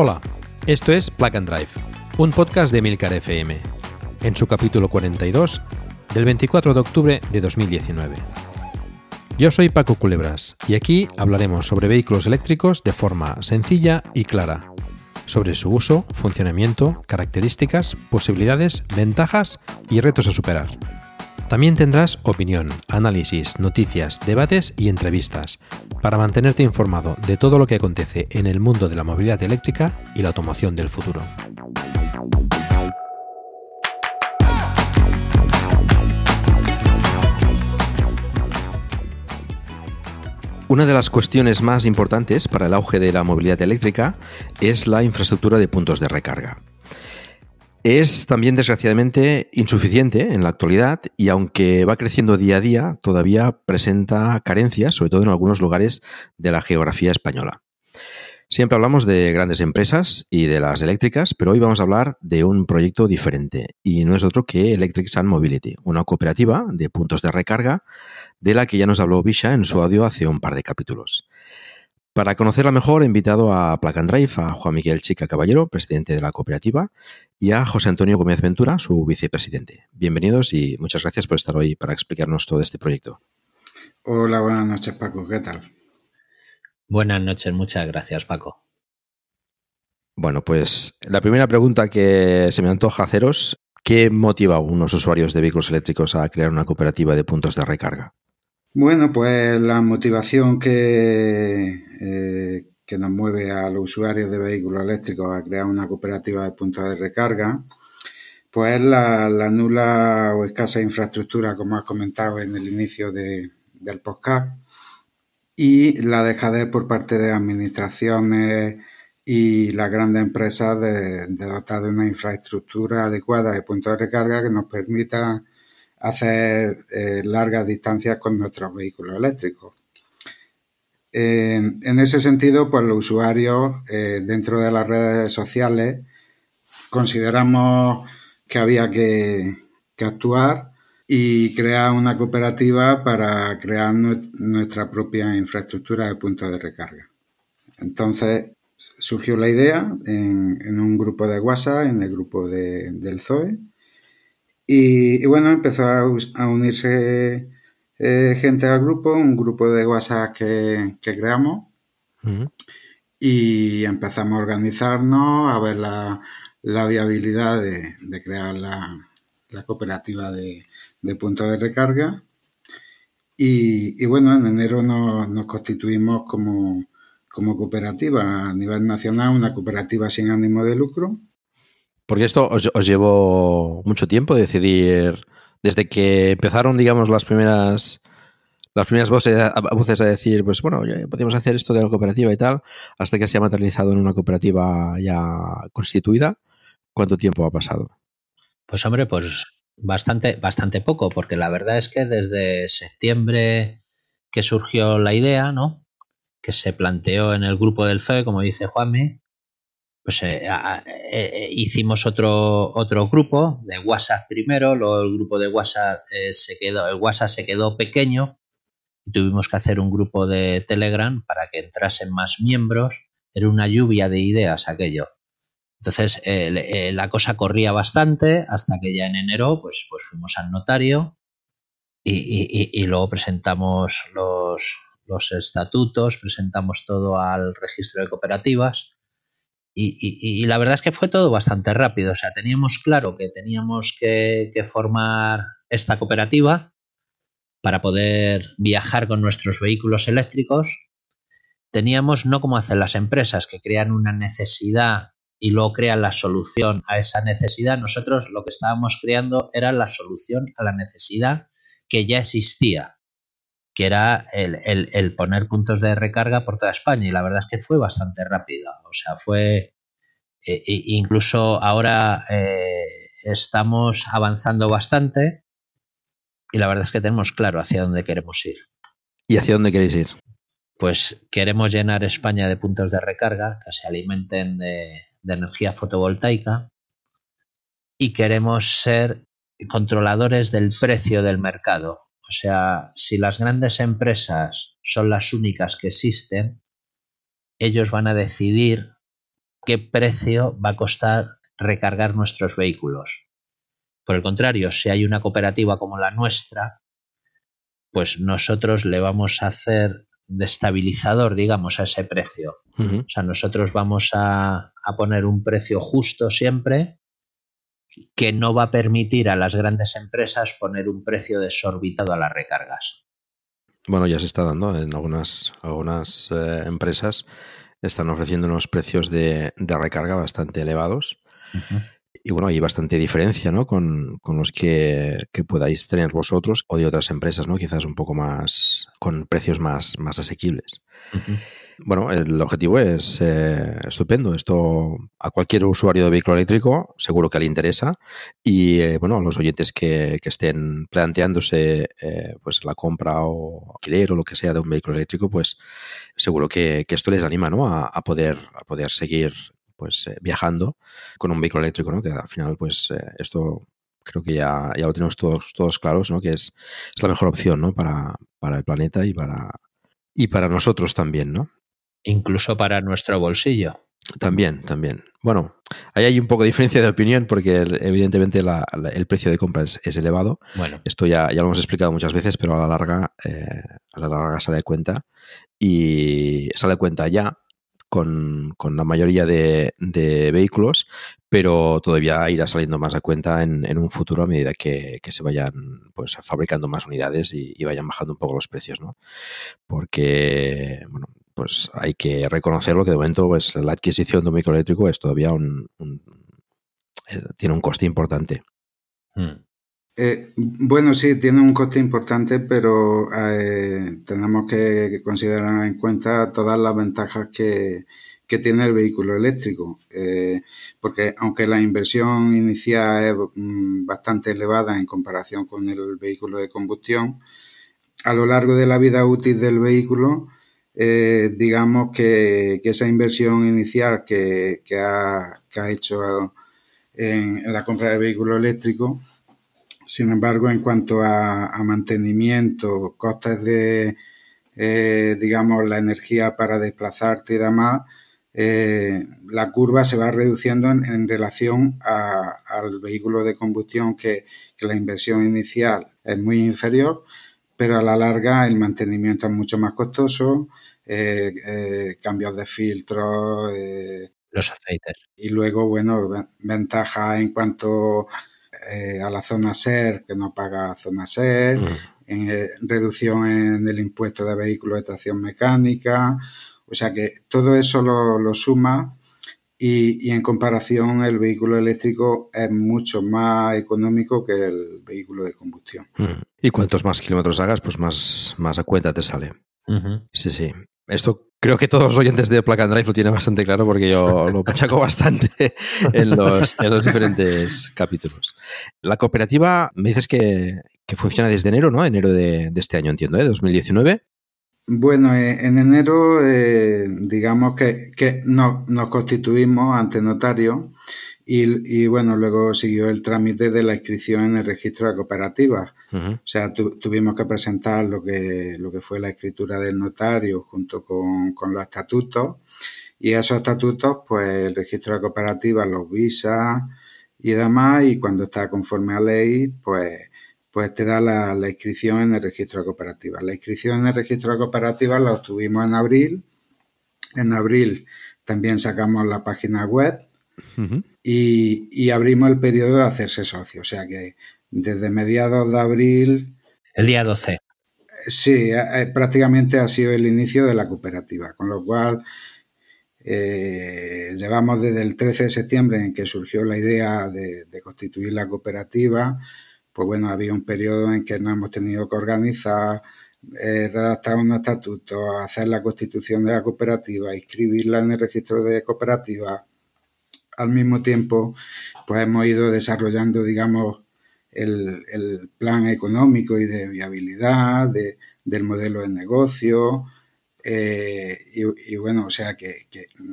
Hola, esto es Plug and Drive, un podcast de Milcar FM, en su capítulo 42 del 24 de octubre de 2019. Yo soy Paco Culebras y aquí hablaremos sobre vehículos eléctricos de forma sencilla y clara, sobre su uso, funcionamiento, características, posibilidades, ventajas y retos a superar. También tendrás opinión, análisis, noticias, debates y entrevistas para mantenerte informado de todo lo que acontece en el mundo de la movilidad eléctrica y la automoción del futuro. Una de las cuestiones más importantes para el auge de la movilidad eléctrica es la infraestructura de puntos de recarga. Es también, desgraciadamente, insuficiente en la actualidad y aunque va creciendo día a día, todavía presenta carencias, sobre todo en algunos lugares de la geografía española. Siempre hablamos de grandes empresas y de las eléctricas, pero hoy vamos a hablar de un proyecto diferente y no es otro que Electric Sun Mobility, una cooperativa de puntos de recarga de la que ya nos habló Bisha en su audio hace un par de capítulos. Para conocerla mejor, he invitado a Plug and Drive a Juan Miguel Chica Caballero, presidente de la cooperativa, y a José Antonio Gómez Ventura, su vicepresidente. Bienvenidos y muchas gracias por estar hoy para explicarnos todo este proyecto. Hola, buenas noches, Paco. ¿Qué tal? Buenas noches, muchas gracias, Paco. Bueno, pues la primera pregunta que se me antoja haceros, ¿qué motiva a unos usuarios de vehículos eléctricos a crear una cooperativa de puntos de recarga? Bueno, pues la motivación que, eh, que nos mueve a los usuarios de vehículos eléctricos a crear una cooperativa de puntos de recarga, pues es la, nula o escasa infraestructura, como has comentado en el inicio del podcast, y la dejadez por parte de administraciones y las grandes empresas de, de dotar de una infraestructura adecuada de puntos de recarga que nos permita hacer eh, largas distancias con nuestros vehículos eléctricos. en ese sentido, pues los usuarios eh, dentro de las redes sociales consideramos que había que, actuar y crear una cooperativa para crear nuestra propia infraestructura de puntos de recarga. Entonces surgió la idea en, un grupo de WhatsApp, en el grupo del ZOE, y, bueno, empezó a, unirse eh, gente al grupo, un grupo de WhatsApp que, creamos. Y empezamos a organizarnos, a ver la, viabilidad de, crear la, cooperativa de, puntos de recarga. Y, bueno, en enero nos, constituimos como, como cooperativa a nivel nacional, una cooperativa sin ánimo de lucro. Porque esto os, llevó mucho tiempo decidir, desde que empezaron, digamos, las primeras las primeras voces a, voces a decir, pues bueno, podemos hacer esto de la cooperativa y tal, hasta que se ha materializado en una cooperativa ya constituida. ¿Cuánto tiempo ha pasado? Pues hombre, pues bastante, bastante poco, porque la verdad es que desde septiembre que surgió la idea, ¿no? Que se planteó en el grupo del FE, como dice Juanmi, pues eh, eh, eh, hicimos otro, otro grupo de WhatsApp primero, luego el grupo de WhatsApp se quedó, el WhatsApp se quedó pequeño tuvimos que hacer un grupo de Telegram para que entrasen más miembros. Era una lluvia de ideas aquello. Entonces eh, la cosa corría bastante hasta que ya en enero pues, pues fuimos al notario y, luego presentamos los, los, estatutos, presentamos todo al registro de cooperativas y, la verdad es que fue todo bastante rápido. O sea, teníamos claro que teníamos que, que formar esta cooperativa para poder viajar con nuestros vehículos eléctricos. Teníamos no como hacen las empresas que crean una necesidad y luego crean la solución a esa necesidad. Nosotros lo que estábamos creando era la solución a la necesidad que ya existía, que era el, poner puntos de recarga por toda España. Y la verdad es que fue bastante rápido. O sea, fue. E, e, incluso ahora eh, estamos avanzando bastante y la verdad es que tenemos claro hacia dónde queremos ir. ¿Y hacia dónde queréis ir? Pues queremos llenar España de puntos de recarga que se alimenten de, de energía fotovoltaica y queremos ser controladores del precio del mercado. O sea, si las grandes empresas son las únicas que existen, ellos van a decidir qué precio va a costar recargar nuestros vehículos. Por el contrario, si hay una cooperativa como la nuestra, pues nosotros le vamos a hacer destabilizador, digamos, a ese precio. O sea, nosotros vamos a, a, poner un precio justo siempre que no va a permitir a las grandes empresas poner un precio desorbitado a las recargas. Bueno, ya se está dando en algunas, algunas eh, empresas están ofreciendo unos precios de, de recarga bastante elevados. Y bueno, hay bastante diferencia ¿no? con, con los que, que, podáis tener vosotros o de otras empresas, ¿no? quizás un poco más con precios más, más asequibles. Bueno, el objetivo es eh, estupendo. Esto a cualquier usuario de vehículo eléctrico seguro que le interesa. Y eh, bueno, a los oyentes que, estén planteándose eh, pues la compra o alquiler o lo que sea de un vehículo eléctrico, pues seguro que, esto les anima ¿no? a, poder, a poder seguir pues viajando con un vehículo eléctrico, ¿no? Que al final, pues esto creo que ya, ya lo tenemos todos, todos claros, ¿no? Que es, es la mejor opción, ¿no? Para, para el planeta y para, y para nosotros también, ¿no? Incluso para nuestro bolsillo. También, también. Bueno, ahí hay un poco de diferencia de opinión porque evidentemente el precio de compra es, elevado. Bueno. Esto ya, ya lo hemos explicado muchas veces, pero a la larga, eh, a la larga sale de cuenta y sale de cuenta ya con, la mayoría de, vehículos, pero todavía irá saliendo más a cuenta en, un futuro a medida que, se vayan pues, fabricando más unidades y, y, vayan bajando un poco los precios, ¿no? Porque, bueno, pues hay que reconocerlo que de momento pues, la adquisición de un microeléctrico es todavía un, eh, tiene un coste importante. Hmm. Eh, bueno, sí, tiene un coste importante, pero eh, tenemos que considerar en cuenta todas las ventajas que, que tiene el vehículo eléctrico, porque aunque la inversión inicial es mm, bastante elevada en comparación con el vehículo de combustión, a lo largo de la vida útil del vehículo, eh, digamos que, esa inversión inicial que, ha, hecho en, la compra del vehículo eléctrico, sin embargo, en cuanto a, mantenimiento, costes de, eh, digamos, la energía para desplazarte y demás, eh, la curva se va reduciendo en, relación al vehículo de combustión que, que la inversión inicial es muy inferior, pero a la larga el mantenimiento es mucho más costoso, eh, eh, cambios de filtros. Eh, Los aceites. Y luego, bueno, ventaja en cuanto a la zona SER, que no paga zona SER, mm. reducción en el impuesto de vehículos de tracción mecánica. O sea que todo eso lo, suma y, en comparación el vehículo eléctrico es mucho más económico que el vehículo de combustión. Mm. Y cuantos más kilómetros hagas, pues más, más a cuenta te sale. Sí, sí. Esto creo que todos los oyentes de Plug and Drive lo tienen bastante claro porque yo lo pachaco bastante en los, diferentes capítulos. La cooperativa, me dices que, funciona desde enero, ¿no? Enero de, este año, entiendo, ¿eh? 2019. Bueno, eh, en enero, eh, digamos que, que nos constituimos ante notario y, y, bueno, luego siguió el trámite de la inscripción en el registro de cooperativas O sea, tuvimos que presentar lo que, lo que fue la escritura del notario junto con, con los estatutos y esos estatutos, pues el registro de cooperativas los visa y demás y cuando está conforme a ley, pues, pues te da la, la inscripción en el registro de cooperativas. La inscripción en el registro de cooperativas la obtuvimos en abril. En abril también sacamos la página web y, y, abrimos el periodo de hacerse socio. O sea que desde mediados de abril. El día 12. Sí, prácticamente ha sido el inicio de la cooperativa, con lo cual eh, llevamos desde el 13 de septiembre en que surgió la idea de, constituir la cooperativa, pues bueno, había un periodo en que nos hemos tenido que organizar, eh, redactar un estatuto, hacer la constitución de la cooperativa, inscribirla en el registro de cooperativa. Al mismo tiempo, pues hemos ido desarrollando, digamos, el, plan económico y de viabilidad del modelo de negocio. Eh, y, bueno, o sea que,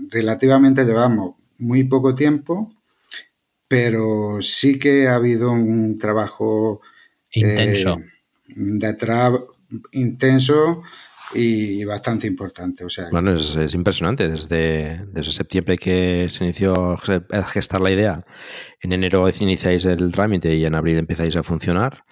relativamente llevamos muy poco tiempo, pero sí que ha habido un trabajo intenso. Eh, detrás intenso y bastante importante. O sea, bueno, es, impresionante. Desde, desde, septiembre que se inició a gestar la idea, en enero iniciáis el trámite y en abril empezáis a funcionar.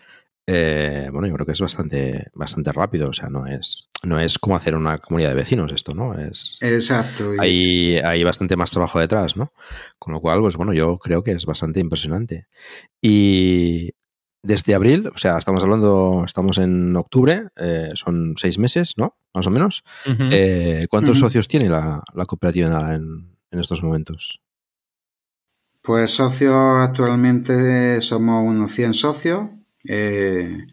Eh, bueno, yo creo que es bastante, bastante rápido. O sea, no es, no es como hacer una comunidad de vecinos esto, ¿no? Es, Exacto. Hay, hay bastante más trabajo detrás, ¿no? Con lo cual, pues bueno, yo creo que es bastante impresionante. Y desde abril, o sea, estamos hablando, estamos en octubre, eh, son seis meses, ¿no? Más o menos. Eh, ¿Cuántos socios tiene la, cooperativa en, estos momentos? Pues socios actualmente somos unos 100 socios. Eh,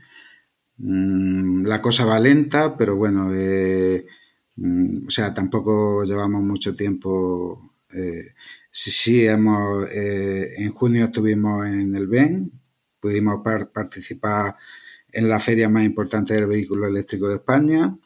mm, la cosa va lenta, pero bueno, mm, o sea, tampoco llevamos mucho tiempo. sí, sí, hemos, en junio estuvimos en el BEN, pudimos participar en la feria más importante del vehículo eléctrico de España.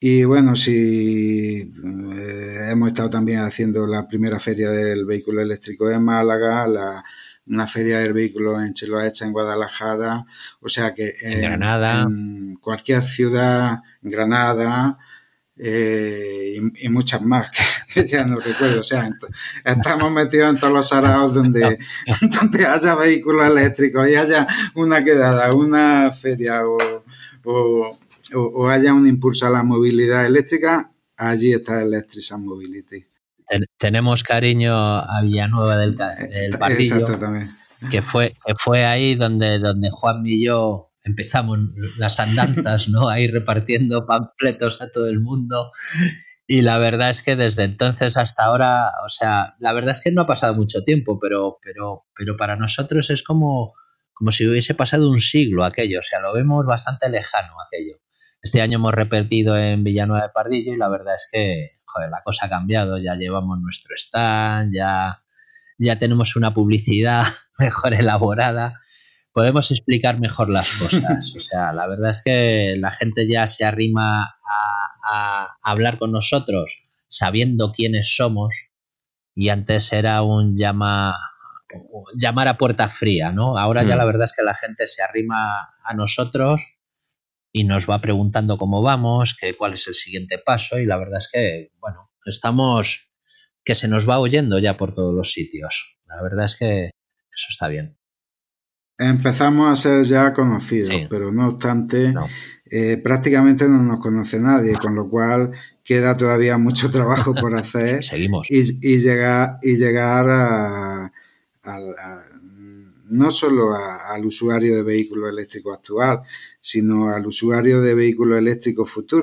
Y bueno, sí, eh, hemos estado también haciendo la primera feria del vehículo eléctrico en Málaga, la, una feria del vehículo en Chiloacha, en Guadalajara, o sea que en, Granada, en cualquier ciudad, en Granada, eh, y, muchas más que, ya no recuerdo. O sea, estamos metidos en todos los araos donde, donde haya vehículos eléctricos y haya una quedada, una feria o, o, haya un impulso a la movilidad eléctrica, allí está Electric Mobility. tenemos cariño a Villanueva del, del Pardillo, que fue, que fue ahí donde, donde Juan y yo empezamos las andanzas, ¿no? Ahí repartiendo panfletos a todo el mundo. Y la verdad es que desde entonces hasta ahora, o sea, la verdad es que no ha pasado mucho tiempo, pero, pero, pero para nosotros es como, como si hubiese pasado un siglo aquello, o sea, lo vemos bastante lejano aquello. Este año hemos repetido en Villanueva de Pardillo y la verdad es que, la cosa ha cambiado, ya llevamos nuestro stand, ya, ya tenemos una publicidad mejor elaborada podemos explicar mejor las cosas. O sea, la verdad es que la gente ya se arrima a, hablar con nosotros sabiendo quiénes somos y antes era un llama llamar a puerta fría, ¿no? Ahora ya hmm. la verdad es que la gente se arrima a nosotros y nos va preguntando cómo vamos, que, cuál es el siguiente paso y la verdad es que, bueno, estamos que se nos va oyendo ya por todos los sitios. La verdad es que eso está bien empezamos a ser ya conocidos, pero no obstante, eh, prácticamente no nos conoce nadie, con lo cual queda todavía mucho trabajo por hacer. Seguimos. Y, llegar, y llegar a, no solo al usuario de vehículo eléctrico actual, sino al usuario de vehículo eléctrico futuro.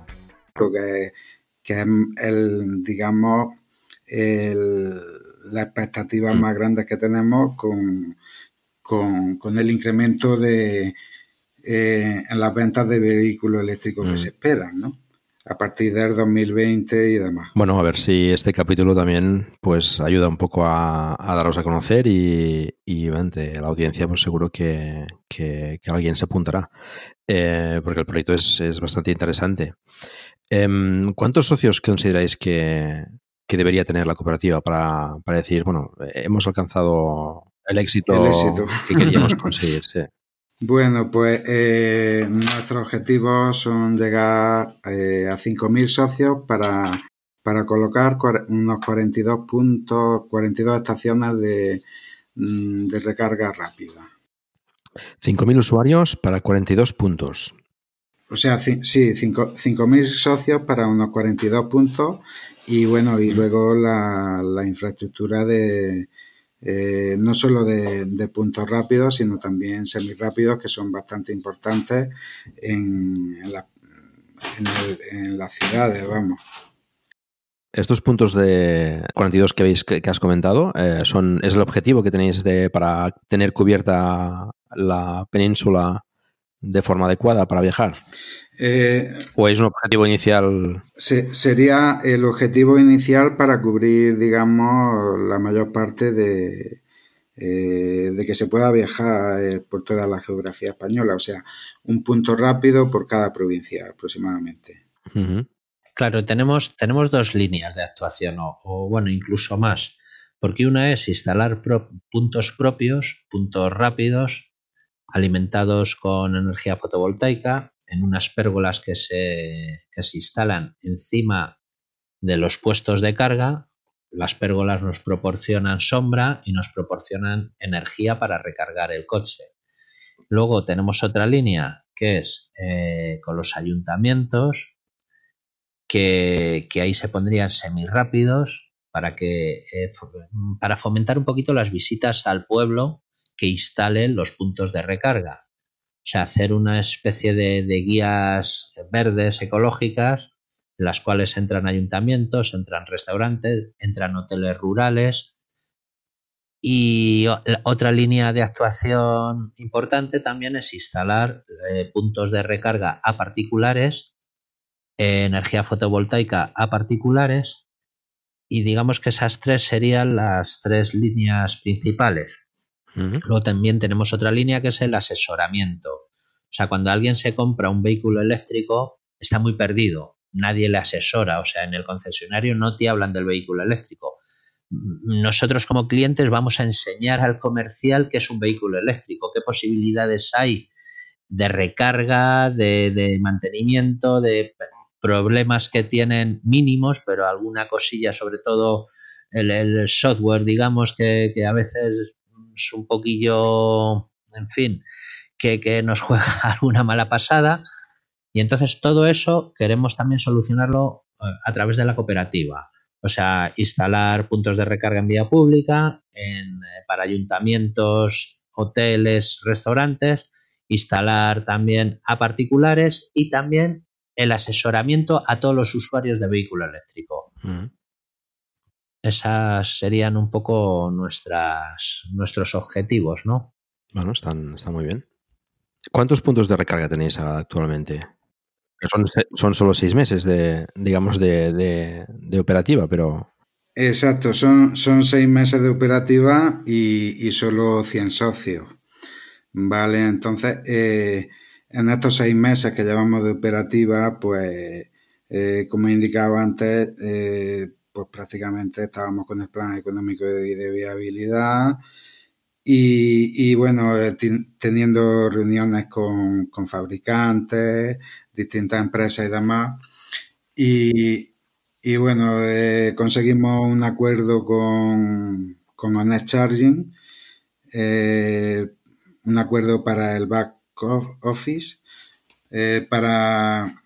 Que, que es el, digamos, el, la expectativa más grande que tenemos con, con, con el incremento de eh, en las ventas de vehículos eléctricos que se esperan, ¿no? A partir del 2020 y demás. Bueno, a ver si este capítulo también pues ayuda un poco a, a daros a conocer y, y ante la audiencia pues seguro que, que, que alguien se apuntará eh, porque el proyecto es, es bastante interesante. Em, ¿Cuántos socios consideráis que, que, debería tener la cooperativa para, para, decir, bueno, hemos alcanzado el éxito, el éxito. que queríamos conseguir? Sí. Bueno, pues eh, nuestros objetivos son llegar eh, a 5.000 socios para, para colocar unos 42 puntos, 42 estaciones de, mm, de recarga rápida. 5.000 usuarios para 42 puntos. O sea, sí, 5.000 socios para unos 42 puntos y bueno, y luego la, la infraestructura de eh, no solo de, de, puntos rápidos, sino también semirápidos que son bastante importantes en, en, la, en, el, en las ciudades, vamos. Estos puntos de 42 que, habéis, que, que has comentado, eh, son, ¿es el objetivo que tenéis de, para tener cubierta la península de forma adecuada para viajar? Eh, ¿O es un objetivo inicial? Se, sería el objetivo inicial para cubrir, digamos, la mayor parte de, eh, de que se pueda viajar eh, por toda la geografía española. O sea, un punto rápido por cada provincia aproximadamente. Uh -huh. Claro, tenemos, tenemos dos líneas de actuación, o, o bueno, incluso más. Porque una es instalar pro puntos propios, puntos rápidos, alimentados con energía fotovoltaica en unas pérgolas que se, que se instalan encima de los puestos de carga. Las pérgolas nos proporcionan sombra y nos proporcionan energía para recargar el coche. Luego tenemos otra línea que es eh, con los ayuntamientos, que, que, ahí se pondrían semirápidos para, que, eh, para fomentar un poquito las visitas al pueblo que instalen los puntos de recarga. O sea, hacer una especie de, de guías verdes ecológicas en las cuales entran ayuntamientos, entran restaurantes, entran hoteles rurales. Y otra línea de actuación importante también es instalar eh, puntos de recarga a particulares, eh, energía fotovoltaica a particulares, y digamos que esas tres serían las tres líneas principales. Luego también tenemos otra línea que es el asesoramiento. O sea, cuando alguien se compra un vehículo eléctrico, está muy perdido. Nadie le asesora. O sea, en el concesionario no te hablan del vehículo eléctrico. Nosotros como clientes vamos a enseñar al comercial qué es un vehículo eléctrico, qué posibilidades hay de recarga, de, mantenimiento, de problemas que tienen mínimos, pero alguna cosilla, sobre todo el, software, digamos, que a veces un poquillo, en fin, que, nos juega alguna mala pasada. Y entonces todo eso queremos también solucionarlo a través de la cooperativa. O sea, instalar puntos de recarga en vía pública, en, para ayuntamientos, hoteles, restaurantes, instalar también a particulares y también el asesoramiento a todos los usuarios de vehículo eléctrico. Mm. Esas serían un poco nuestras, nuestros objetivos, ¿no? Bueno, están, están muy bien. ¿Cuántos puntos de recarga tenéis actualmente? Son, son solo seis meses de, digamos, de, operativa, pero... Exacto, son, son seis meses de operativa y, y solo 100 socios. Vale, entonces, eh, en estos seis meses que llevamos de operativa, pues, eh, como indicaba antes, eh, pues prácticamente estábamos con el plan económico y de viabilidad y, bueno, teniendo reuniones con, fabricantes, distintas empresas y demás. Y, bueno, conseguimos un acuerdo con, con Charging, un acuerdo para el back office eh, para,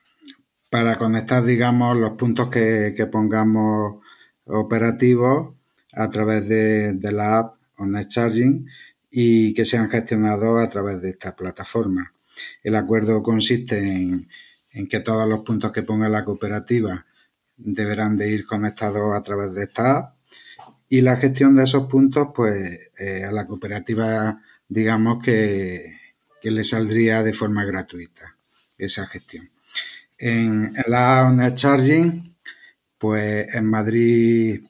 para conectar, digamos, los puntos que, pongamos operativos a través de, la app Honest Charging y que sean gestionados a través de esta plataforma. El acuerdo consiste en, que todos los puntos que ponga la cooperativa deberán de ir conectados a través de esta app y la gestión de esos puntos, pues eh, a la cooperativa, digamos que, que le saldría de forma gratuita esa gestión. En, la Honest Charging, pues en Madrid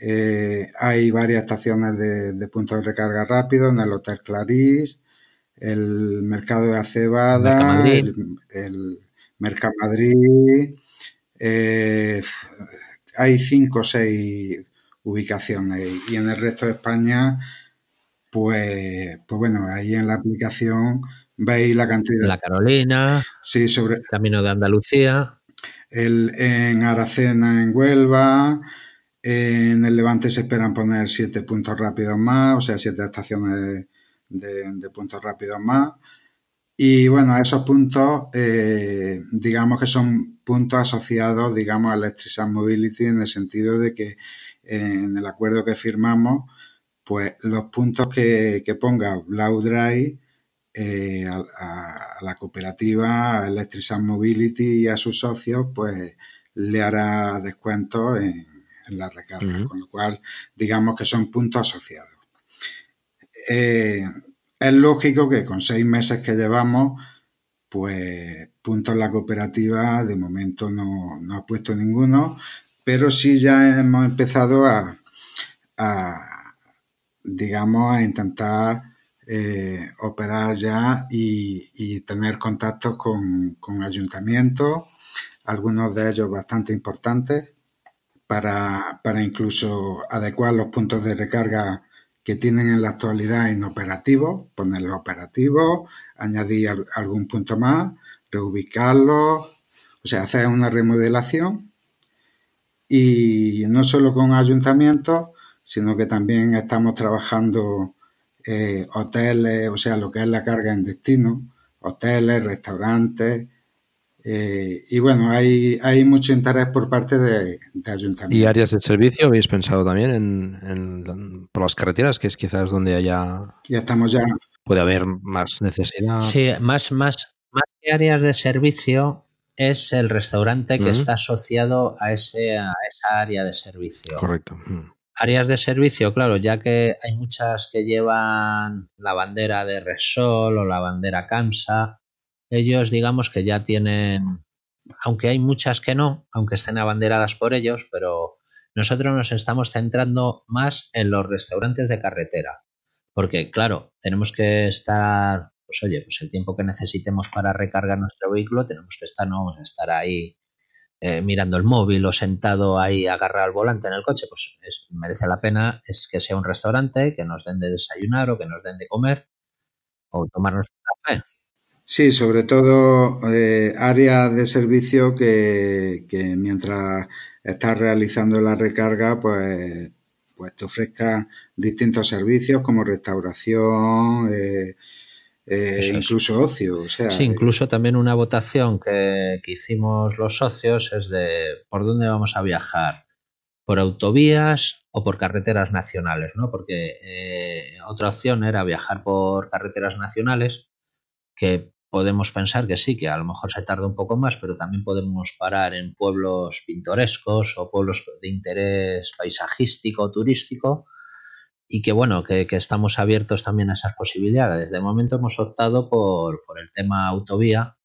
eh, hay varias estaciones de, puntos de recarga rápido en el Hotel Clarís, el Mercado de Acebada, el, el Mercamadrid. Eh, hay cinco o seis ubicaciones y en el resto de España pues, pues bueno, ahí en la aplicación veis la cantidad. La Carolina. Sí, sobre. Camino de Andalucía. El, en Aracena, en Huelva. En el Levante se esperan poner siete puntos rápidos más, o sea, siete estaciones de, puntos rápidos más. Y bueno, esos puntos, eh, digamos que son puntos asociados, digamos, a Electric Mobility en el sentido de que eh, en el acuerdo que firmamos, pues los puntos que, ponga Blau Drive eh, a, la cooperativa, a Electric Mobility y a sus socios, pues le hará descuento en, la recarga, con lo cual digamos que son puntos asociados. Eh, es lógico que con seis meses que llevamos, pues puntos en la cooperativa de momento no, ha puesto ninguno, pero sí ya hemos empezado a digamos, a intentar eh, operar ya y, tener contactos con, ayuntamientos, algunos de ellos bastante importantes, para, incluso adecuar los puntos de recarga que tienen en la actualidad inoperativos, ponerlos operativos, añadir algún punto más, reubicarlos, o sea, hacer una remodelación. Y no solo con ayuntamientos, sino que también estamos trabajando eh, hoteles, o sea, lo que es la carga en destino, hoteles, restaurantes. Eh, y bueno, hay, hay mucho interés por parte de, ayuntamientos. ¿Y áreas de servicio habéis pensado también en, por las carreteras, que es quizás donde haya... Ya estamos ya... Puede haber más necesidad. Sí, más, más, más que áreas de servicio es el restaurante que está asociado a, ese, a esa área de servicio. Correcto. Áreas de servicio, claro, ya que hay muchas que llevan la bandera de Resol o la bandera CAMSA, ellos digamos que ya tienen, aunque hay muchas que no, aunque estén abanderadas por ellos, pero nosotros nos estamos centrando más en los restaurantes de carretera, porque claro, tenemos que estar, pues oye, pues el tiempo que necesitemos para recargar nuestro vehículo, tenemos que estar, no vamos a estar ahí eh, mirando el móvil o sentado ahí agarrado al volante en el coche, pues merece la pena es que sea un restaurante, que nos den de desayunar o que nos den de comer o tomarnos un café. Sí, sobre todo eh, áreas de servicio que, mientras estás realizando la recarga, pues, pues te ofrezcan distintos servicios como restauración, eh, eh, incluso ocio. O sea, sí, incluso también una votación que, hicimos los socios es de por dónde vamos a viajar, por autovías o por carreteras nacionales, ¿no? Porque eh, otra opción era viajar por carreteras nacionales, que podemos pensar que sí, que a lo mejor se tarda un poco más, pero también podemos parar en pueblos pintorescos o pueblos de interés paisajístico, turístico, y que bueno, que, estamos abiertos también a esas posibilidades. De momento hemos optado por, el tema autovía,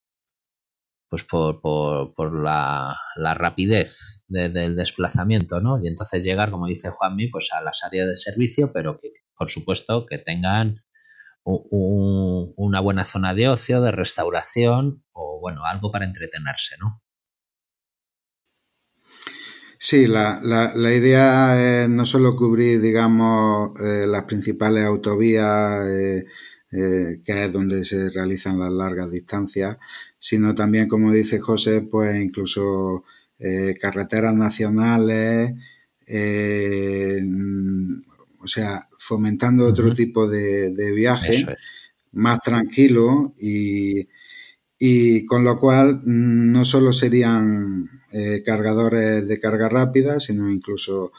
pues por, por, la, rapidez del desplazamiento, ¿no? Y entonces llegar, como dice Juanmi, pues a las áreas de servicio, pero que, por supuesto, que tengan una buena zona de ocio, de restauración o, bueno, algo para entretenerse, ¿no? Sí, la, la, idea es no solo cubrir, digamos, eh, las principales autovías, eh, eh, que es donde se realizan las largas distancias, sino también, como dice José, pues incluso eh, carreteras nacionales, eh, o sea, fomentando otro tipo de, viaje más tranquilo y, y, con lo cual mm, no solo serían eh, cargadores de carga rápida, sino incluso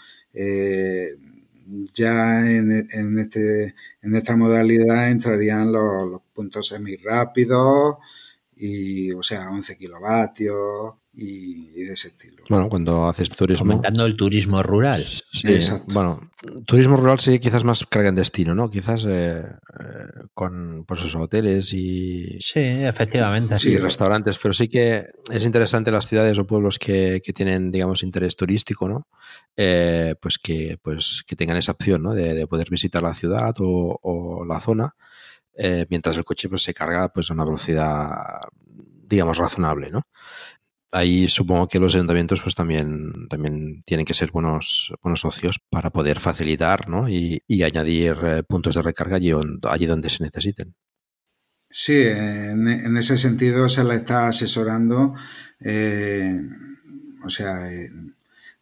ya en, en, este, en esta modalidad entrarían los, los puntos semirápidos, y, o sea, 11 kilovatios y, de ese estilo. Bueno, cuando haces turismo. Aumentando el turismo rural. Sí, bueno, turismo rural sería quizás más carga en destino, ¿no? Quizás eh, eh, con pues esos hoteles y. Sí, efectivamente. Sí, restaurantes, pero sí que es interesante las ciudades o pueblos que, que tienen, digamos, interés turístico, ¿no? Eh, pues que pues que tengan esa opción, ¿no? De, de poder visitar la ciudad o, o la zona eh, mientras el coche pues, se carga pues, a una velocidad, digamos, razonable, ¿no? Ahí supongo que los ayuntamientos pues también, también tienen que ser buenos, buenos socios para poder facilitar ¿no? y, añadir eh, puntos de recarga allí, allí, donde se necesiten. Sí, en, ese sentido se la está asesorando, eh, o sea,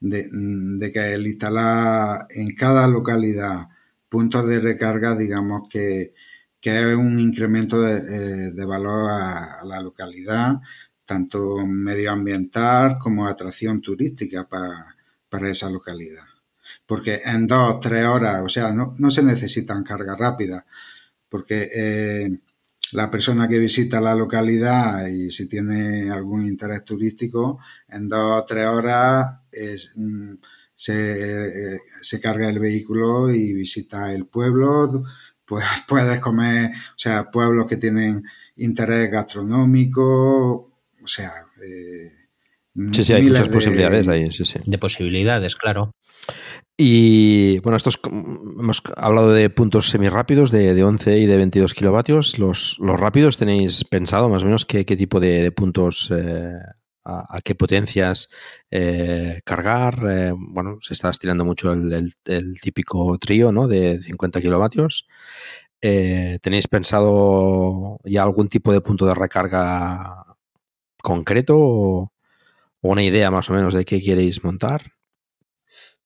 de, de, que el instalar en cada localidad puntos de recarga, digamos que que es un incremento de, eh, valor a, la localidad, tanto medioambiental como atracción turística para, esa localidad. Porque en dos, tres horas, o sea, no, se necesitan cargas rápidas, porque eh, la persona que visita la localidad y si tiene algún interés turístico, en dos o tres horas mm, se, eh, se, carga el vehículo y visita el pueblo, pues puedes comer, o sea, pueblos que tienen interés gastronómico, o sea... Eh, sí, sí, hay muchas posibilidades ahí, sí, sí. De posibilidades, claro. Y bueno, estos hemos hablado de puntos semirápidos de, de 11 y de 22 kilovatios. Los, los rápidos, ¿tenéis pensado más o menos qué, tipo de, puntos, eh, a, qué potencias eh, cargar? bueno, se está estirando mucho el, el típico trío ¿no? de 50 kilovatios. Eh, ¿Tenéis pensado ya algún tipo de punto de recarga concreto o, una idea más o menos de qué queréis montar?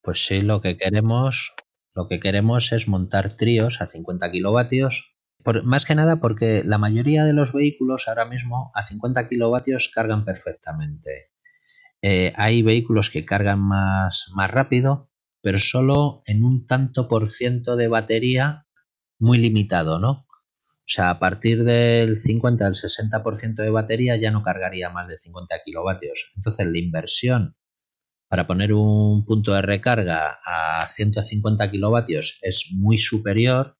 Pues sí, lo que queremos, lo que queremos es montar tríos a 50 kilovatios. más que nada porque la mayoría de los vehículos ahora mismo a 50 kilovatios cargan perfectamente. Eh, hay vehículos que cargan más, más rápido, pero solo en un tanto por ciento de batería muy limitado, ¿no? O sea, a partir del 50 al 60% de batería ya no cargaría más de 50 kilovatios. Entonces la inversión para poner un punto de recarga a 150 kilovatios es muy superior,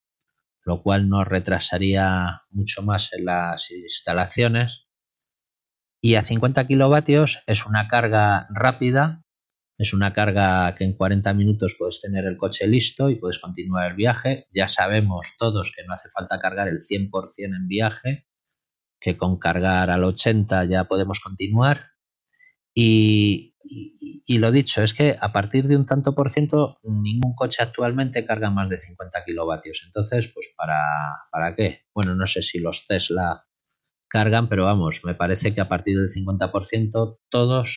lo cual nos retrasaría mucho más en las instalaciones. Y a 50 kilovatios es una carga rápida es una carga que en 40 minutos puedes tener el coche listo y puedes continuar el viaje. Ya sabemos todos que no hace falta cargar el 100% en viaje, que con cargar al 80 ya podemos continuar. Y, lo dicho, es que a partir de un tanto por ciento, ningún coche actualmente carga más de 50 kilovatios. Entonces, pues ¿para, ¿para qué? Bueno, no sé si los Tesla cargan, pero vamos, me parece que a partir del 50% todos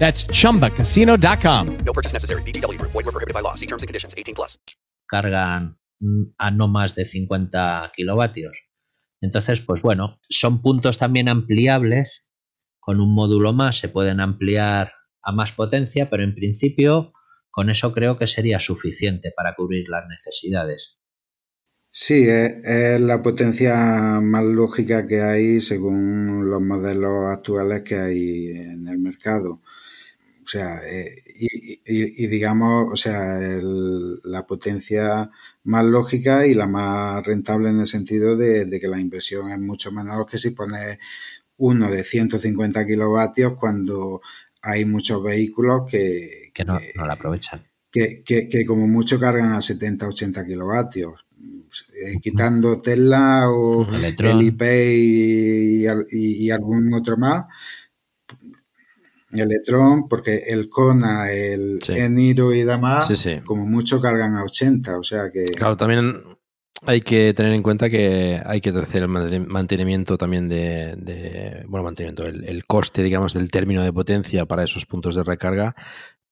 That's chumbacasino.com. No purchase necessary. Group. Void were prohibited by law. See terms and conditions. 18 plus. cargan a no más de 50 kilovatios. Entonces, pues bueno, son puntos también ampliables. Con un módulo más se pueden ampliar a más potencia, pero en principio con eso creo que sería suficiente para cubrir las necesidades. Sí, es, es la potencia más lógica que hay según los modelos actuales que hay en el mercado. O sea, eh, y, y- y digamos, o sea, el- la potencia más lógica y la más rentable en el sentido de, de que la inversión es mucho menor que si pones uno de 150 kilovatios cuando hay muchos vehículos que, Que no, que- no la aprovechan. que, que- que como mucho cargan a 70, 80 kilovatios. Eh, quitando Tesla o Electron. el IP y, y- y algún otro más. Electron, porque el Kona, el Sí. Eniro y demás, Sí, sí. como mucho cargan a 80, o sea que... Claro, también hay que tener en cuenta que hay que hacer el mante- mantenimiento también de, de- bueno, mantenimiento, el, el coste, digamos, del término de potencia para esos puntos de recarga,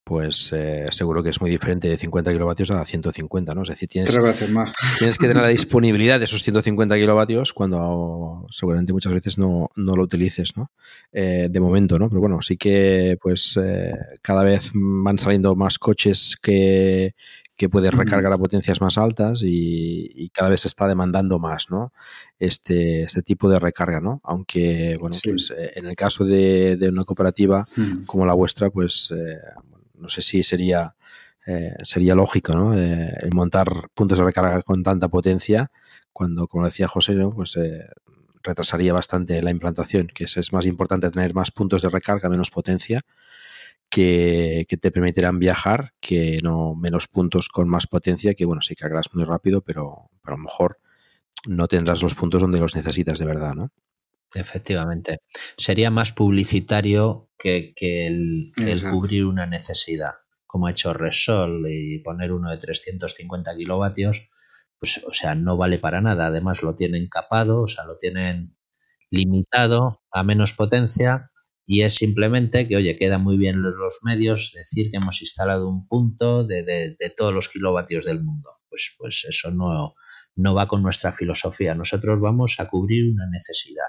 pues eh, seguro que es muy diferente de 50 kilovatios a 150, ¿no? Es decir, tienes, más. que tener la disponibilidad de esos 150 kilovatios cuando seguramente muchas veces no, no lo utilices, ¿no? Eh, de momento, ¿no? Pero bueno, sí que pues eh, cada vez van saliendo más coches que, que puedes recargar a potencias más altas y, y cada vez se está demandando más, ¿no? Este, este tipo de recarga, ¿no? Aunque, bueno, Sí. pues en el caso de, de una cooperativa Mm. como la vuestra, pues eh, no sé si sería, eh, sería lógico ¿no? Eh, el montar puntos de recarga con tanta potencia, cuando, como decía José, ¿no? pues eh, retrasaría bastante la implantación, que es, más importante tener más puntos de recarga, menos potencia, que, que te permitirán viajar, que no menos puntos con más potencia, que bueno, sí cargarás muy rápido, pero, pero a lo mejor no tendrás los puntos donde los necesitas de verdad, ¿no? Efectivamente. Sería más publicitario que, que el, el cubrir una necesidad, como ha hecho Resol y poner uno de 350 kilovatios, pues, o sea, no vale para nada. Además, lo tienen capado, o sea, lo tienen limitado a menos potencia y es simplemente que, oye, queda muy bien los- los medios decir que hemos instalado un punto de, de- de todos los kilovatios del mundo. Pues, pues eso no, no va con nuestra filosofía. Nosotros vamos a cubrir una necesidad.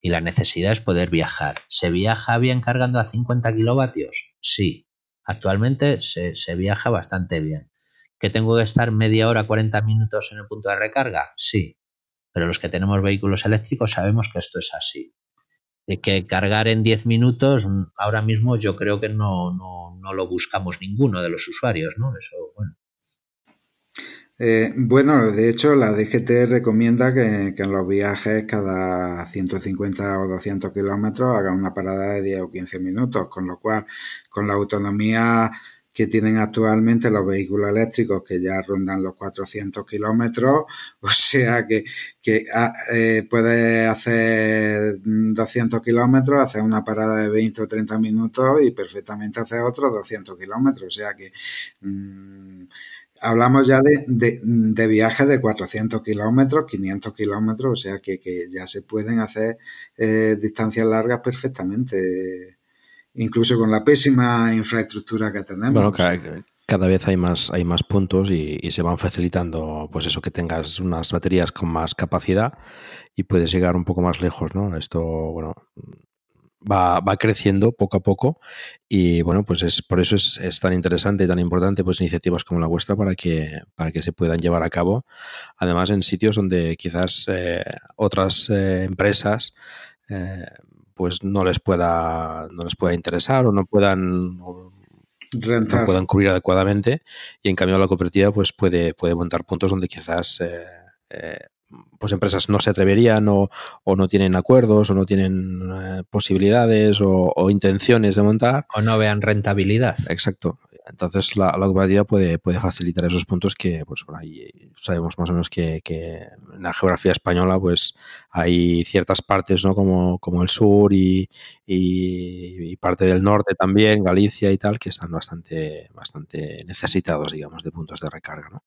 Y la necesidad es poder viajar. ¿Se viaja bien cargando a 50 kilovatios? Sí. Actualmente se, se viaja bastante bien. ¿Que tengo que estar media hora, 40 minutos en el punto de recarga? Sí. Pero los que tenemos vehículos eléctricos sabemos que esto es así. Y que cargar en 10 minutos, mm, ahora mismo yo creo que no, no, no lo buscamos ninguno de los usuarios, ¿no? Eso, bueno. Eh, bueno, de hecho, la DGT recomienda que, en los viajes cada 150 o 200 kilómetros haga una parada de 10 o 15 minutos, con lo cual, con la autonomía que tienen actualmente los vehículos eléctricos, que ya rondan los 400 kilómetros, o sea que, que ah, eh, hacer 200 kilómetros, hacer una parada de 20 o 30 minutos y perfectamente hacer otros 200 kilómetros, o sea que... mm, Hablamos ya de, viajes de 400 kilómetros, 500 kilómetros, o sea que, ya se pueden hacer eh, distancias largas perfectamente, incluso con la pésima infraestructura que tenemos. Bueno, cada, cada vez hay más, hay más puntos y, se van facilitando, pues eso, que tengas unas baterías con más capacidad y puedes llegar un poco más lejos, ¿no? Esto, bueno, va, va, creciendo poco a poco y bueno, pues es por eso es, es, tan interesante y tan importante pues iniciativas como la vuestra para que, para que se puedan llevar a cabo, además en sitios donde quizás eh, otras eh, empresas eh, pues no les pueda no les pueda interesar o no puedan o no puedan cubrir adecuadamente y en cambio la cooperativa pues puede, puede montar puntos donde quizás eh, eh, pues empresas no se atreverían o, o, no tienen acuerdos o no tienen eh, posibilidades o, o, intenciones de montar. O no vean rentabilidad. Exacto. Entonces la, la cooperativa puede, puede facilitar esos puntos que pues por ahí sabemos más o menos que, que, en la geografía española pues hay ciertas partes ¿no? como, como el sur y, y, y, parte del norte también, Galicia y tal, que están bastante, bastante necesitados digamos de puntos de recarga. ¿no?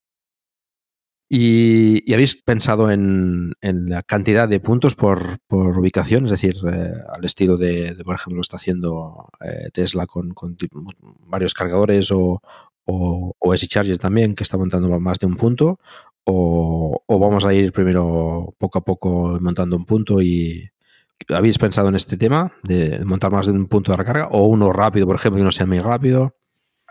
Y, y, habéis pensado en, la cantidad de puntos por, ubicación, es decir, eh, al estilo de, de, por ejemplo, está haciendo eh, Tesla con, varios cargadores o, o, o SC Charger también, que está montando más de un punto, o, o, vamos a ir primero poco a poco montando un punto y habéis pensado en este tema de montar más de un punto de recarga o uno rápido, por ejemplo, que no sea muy rápido.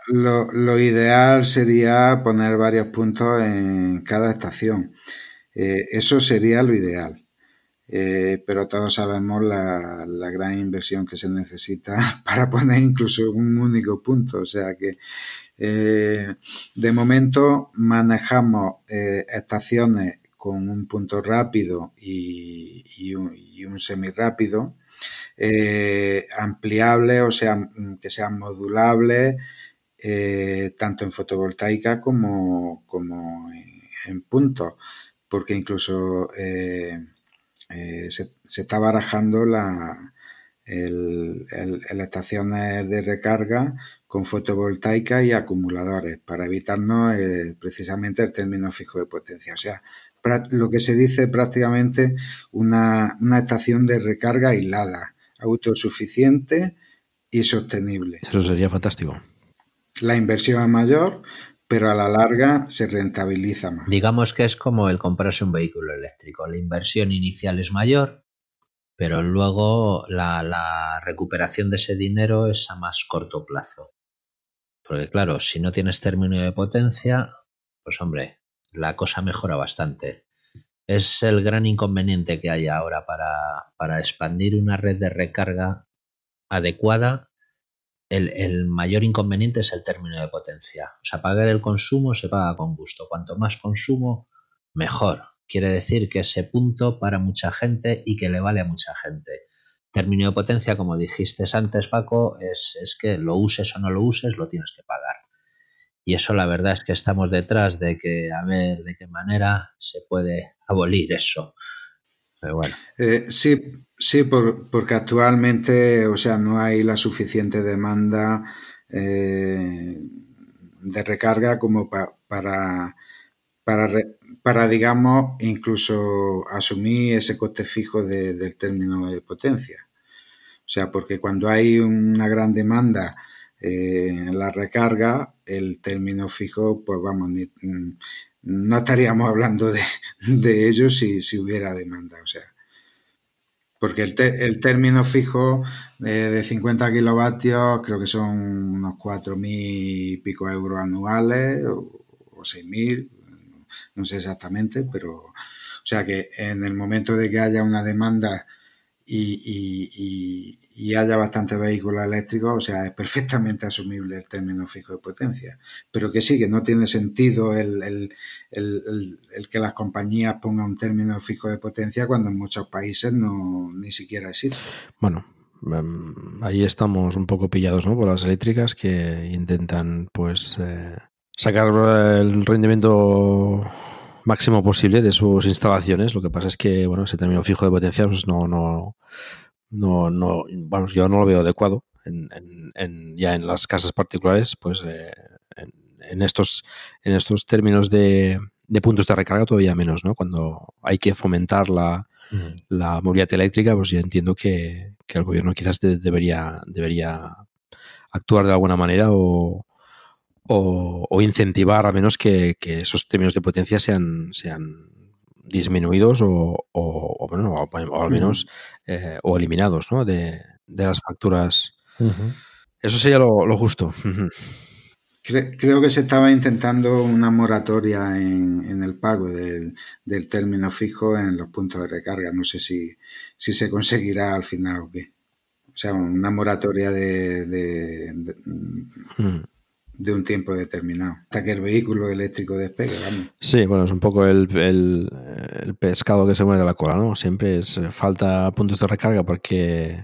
Lo, lo, ideal sería poner varios puntos en cada estación. Eh, eso sería lo ideal. Eh, pero todos sabemos la, la, gran inversión que se necesita para poner incluso un único punto. O sea que eh, de momento manejamos estaciones con un punto rápido y, un, y un semirápido, ampliables, o sea, que sean modulables eh, tanto en fotovoltaica como, como en, puntos, porque incluso eh, eh, se, se, está barajando la, el, el, el, estaciones de recarga con fotovoltaica y acumuladores para evitarnos eh, precisamente el término fijo de potencia. O sea, lo que se dice prácticamente una, una estación de recarga aislada, autosuficiente y sostenible. Eso sería fantástico la inversión es mayor, pero a la larga se rentabiliza más. Digamos que es como el comprarse un vehículo eléctrico. La inversión inicial es mayor, pero luego la, recuperación de ese dinero es a más corto plazo. Porque claro, si no tienes término de potencia, pues hombre, la cosa mejora bastante. Es el gran inconveniente que hay ahora para expandir una red de recarga adecuada el, mayor inconveniente es el término de potencia. O sea, pagar el consumo se paga con gusto. Cuanto más consumo, mejor. Quiere decir que ese punto para mucha gente y que le vale a mucha gente. Término de potencia, como dijiste antes, Paco, es, es que lo uses o no lo uses, lo tienes que pagar. Y eso la verdad es que estamos detrás de que a ver de qué manera se puede abolir eso. Pero bueno. Eh, sí, Sí, por, porque actualmente, o sea, no hay la suficiente demanda eh, de recarga como pa, para, para, para, digamos, incluso asumir ese coste fijo de, del término de potencia. O sea, porque cuando hay una gran demanda eh, en la recarga, el término fijo, pues vamos, ni, no estaríamos hablando de, de ello si, si hubiera demanda. O sea, porque el, te, el término fijo de 50 kilovatios creo que son unos 4.000 y pico euros anuales o, o 6.000, no sé exactamente, pero o sea que en el momento de que haya una demanda y, y, haya bastantes vehículos eléctricos, o sea, es perfectamente asumible el término fijo de potencia. Pero que sí, que no tiene sentido el, el, el, el, que las compañías pongan un término fijo de potencia cuando en muchos países no ni siquiera existe. Bueno, ahí estamos un poco pillados ¿no? por las eléctricas que intentan pues eh, sacar el rendimiento máximo posible de sus instalaciones. Lo que pasa es que, bueno, ese término fijo de potencia pues no, no, no, no, vamos, yo no lo veo adecuado. En, en, en ya en las casas particulares, pues eh, en, en, estos, en estos términos de, de, puntos de recarga todavía menos, ¿no? Cuando hay que fomentar la, la movilidad eléctrica, pues yo entiendo que, que el gobierno quizás de, debería, debería actuar de alguna manera o, o, o incentivar a menos que, que, esos términos de potencia sean, sean disminuidos o, o, o, bueno, o, al menos eh, o eliminados ¿no? de, de las facturas. Eso sería lo, lo justo. Creo que se estaba intentando una moratoria en, el pago del, término fijo en los puntos de recarga. No sé si, si se conseguirá al final o qué. O sea, una moratoria de, de, hmm. un tiempo determinado, hasta que el vehículo eléctrico despegue. Sí, bueno, es un poco el, pescado que se muere de la cola, ¿no? Siempre es falta puntos de recarga porque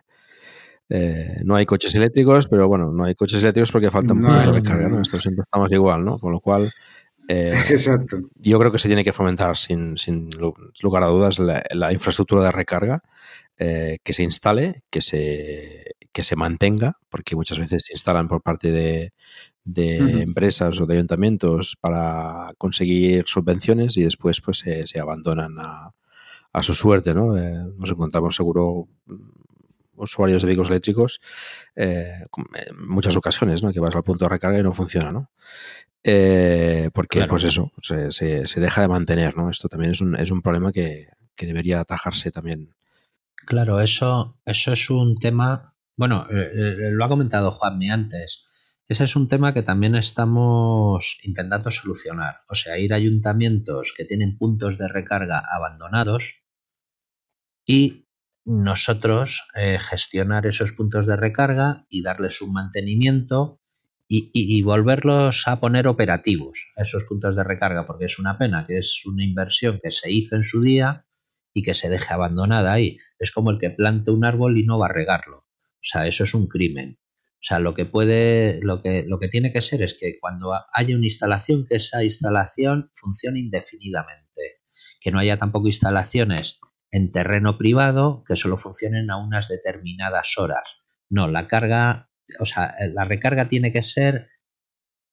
eh, no hay coches eléctricos, pero bueno, no hay coches eléctricos porque faltan puntos de recarga, ¿no? Esto siempre estamos igual, ¿no? Con lo cual, eh, yo creo que se tiene que fomentar sin, lugar a dudas la, infraestructura de recarga, eh, que se instale, que se, que se mantenga, porque muchas veces se instalan por parte de, empresas o de ayuntamientos para conseguir subvenciones y después pues se, abandonan a, a, su suerte, ¿no? nos encontramos seguro usuarios de vehículos eléctricos eh, en muchas ocasiones, ¿no? Que vas al punto de recarga y no funciona, ¿no? Eh, porque, pues eso, se, se, deja de mantener, ¿no? Esto también es un, es un problema que, debería atajarse también. Claro, eso, eso es un tema, bueno, eh, lo ha comentado Juanmi antes, ese es un tema que también estamos intentando solucionar. O sea, ir a ayuntamientos que tienen puntos de recarga abandonados y nosotros eh, gestionar esos puntos de recarga y darles un mantenimiento y, volverlos a poner operativos esos puntos de recarga, porque es una pena que es una inversión que se hizo en su día y que se deje abandonada ahí. Es como el que plante un árbol y no va a regarlo. O sea, eso es un crimen. O sea, lo que puede, lo que, lo que tiene que ser es que cuando haya una instalación, que esa instalación funcione indefinidamente. Que no haya tampoco instalaciones en terreno privado que solo funcionen a unas determinadas horas. No, la carga, o sea, la recarga tiene que ser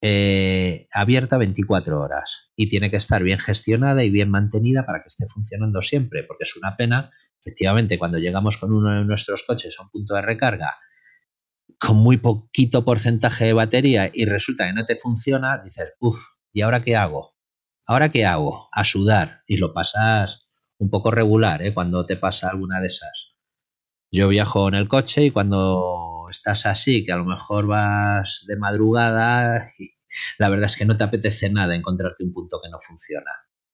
eh, abierta 24 horas y tiene que estar bien gestionada y bien mantenida para que esté funcionando siempre, porque es una pena, efectivamente, cuando llegamos con uno de nuestros coches a un punto de recarga con muy poquito porcentaje de batería y resulta que no te funciona, dices, uff, ¿y ahora qué hago? ¿Ahora qué hago? A sudar y lo pasas un poco regular ¿eh? cuando te pasa alguna de esas. Yo viajo en el coche y cuando estás así, que a lo mejor vas de madrugada, la verdad es que no te apetece nada encontrarte un punto que no funciona.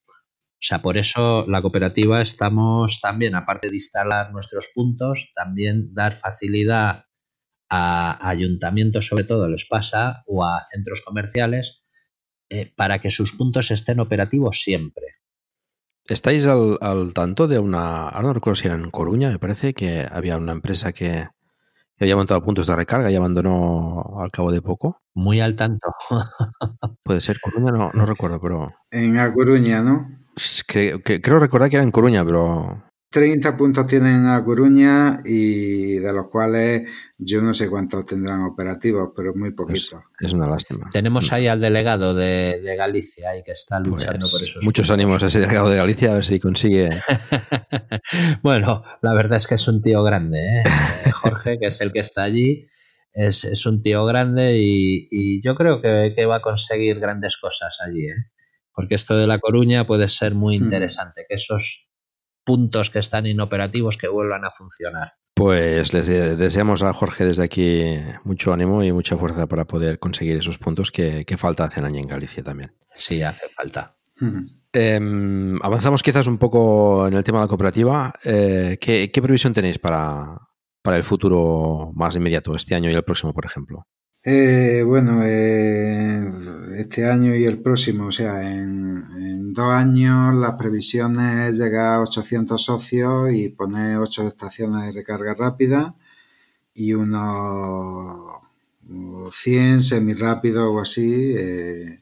O sea, por eso la cooperativa estamos también, aparte de instalar nuestros puntos, también dar facilidad a ayuntamientos, sobre todo les pasa, o a centros comerciales, eh, para que sus puntos estén operativos siempre. ¿Estáis al, tanto de una, ahora no recuerdo si era en Coruña, me parece que había una empresa que, había montado puntos de recarga y abandonó al cabo de poco? Muy al tanto. Puede ser Coruña, no, no recuerdo, pero... En A Coruña, ¿no? Creo, creo recordar que era en Coruña, pero 30 puntos tienen a Coruña y de los cuales yo no sé cuántos tendrán operativos, pero muy poquitos. Es, una lástima. Tenemos ahí al delegado de, Galicia y que está luchando por eso. Muchos ánimos a ese delegado de Galicia a ver si consigue. bueno, la verdad es que es un tío grande, ¿eh? Jorge, que es el que está allí. Es, un tío grande y, yo creo que, que, va a conseguir grandes cosas allí, ¿eh? porque esto de La Coruña puede ser muy hmm. interesante, que esos puntos que están inoperativos que vuelvan a funcionar. Pues les deseamos a Jorge desde aquí mucho ánimo y mucha fuerza para poder conseguir esos puntos que, falta hacen año en Galicia también. Sí, hace falta. Em, avanzamos quizás un poco en el tema de la cooperativa. Eh, ¿qué, previsión tenéis para, para el futuro más inmediato, este año y el próximo, por ejemplo? Eh, bueno, eh, este año y el próximo, o sea, en, dos años las previsiones es llegar a 800 socios y poner 8 estaciones de recarga rápida y unos 100 semirápidos o así eh,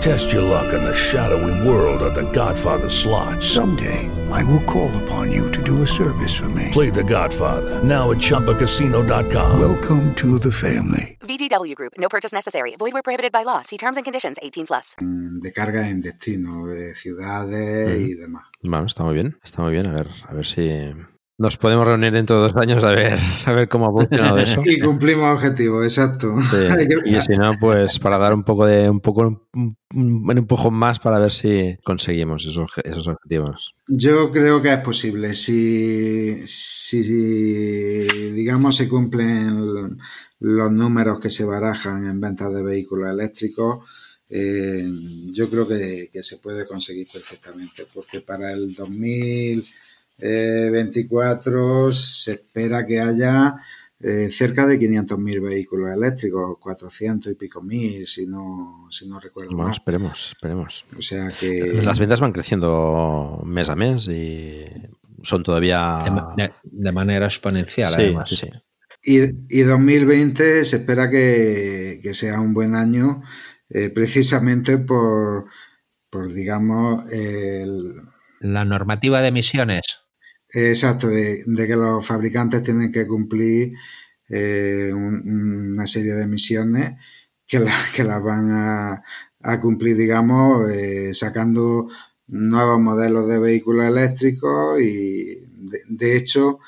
Test your luck in the shadowy world of The Godfather slot. Someday, I will call upon you to do a service for me. Play The Godfather now at ChumbaCasino.com. Welcome to the family. VGW Group. No purchase necessary. Void where prohibited by law. See terms and conditions. 18 plus. Mm, de carga en destino, de ciudades mm. y demás. Bueno, está muy bien, está muy bien. A ver, a ver si nos podemos reunir dentro de dos años a ver, a ver cómo ha funcionado eso. Y cumplimos objetivos, exacto. Sí, Y si no, pues para dar un poco de un poco un, un empujón más para ver si conseguimos esos, esos objetivos. Yo creo que es posible. Si, si digamos, se cumplen los números que se barajan en ventas de vehículos eléctricos, eh, yo creo que, que se puede conseguir perfectamente, porque para el 2024 se espera que haya eh, cerca de 500.000 vehículos eléctricos, 400 y pico mil, si no, si no recuerdo Bueno, mal. esperemos, esperemos. O sea que... Las ventas van creciendo mes a mes y son todavía... De, ma- de- de manera exponencial, Sí, además. sí, sí. Y, y 2020 se espera que, que sea un buen año eh, precisamente por, por digamos, el, La normativa de emisiones. Exacto, de, de que los fabricantes tienen que cumplir eh, un- una serie de emisiones que, la- que las van a, cumplir, digamos, eh, sacando nuevos modelos de vehículos eléctricos y, de hecho,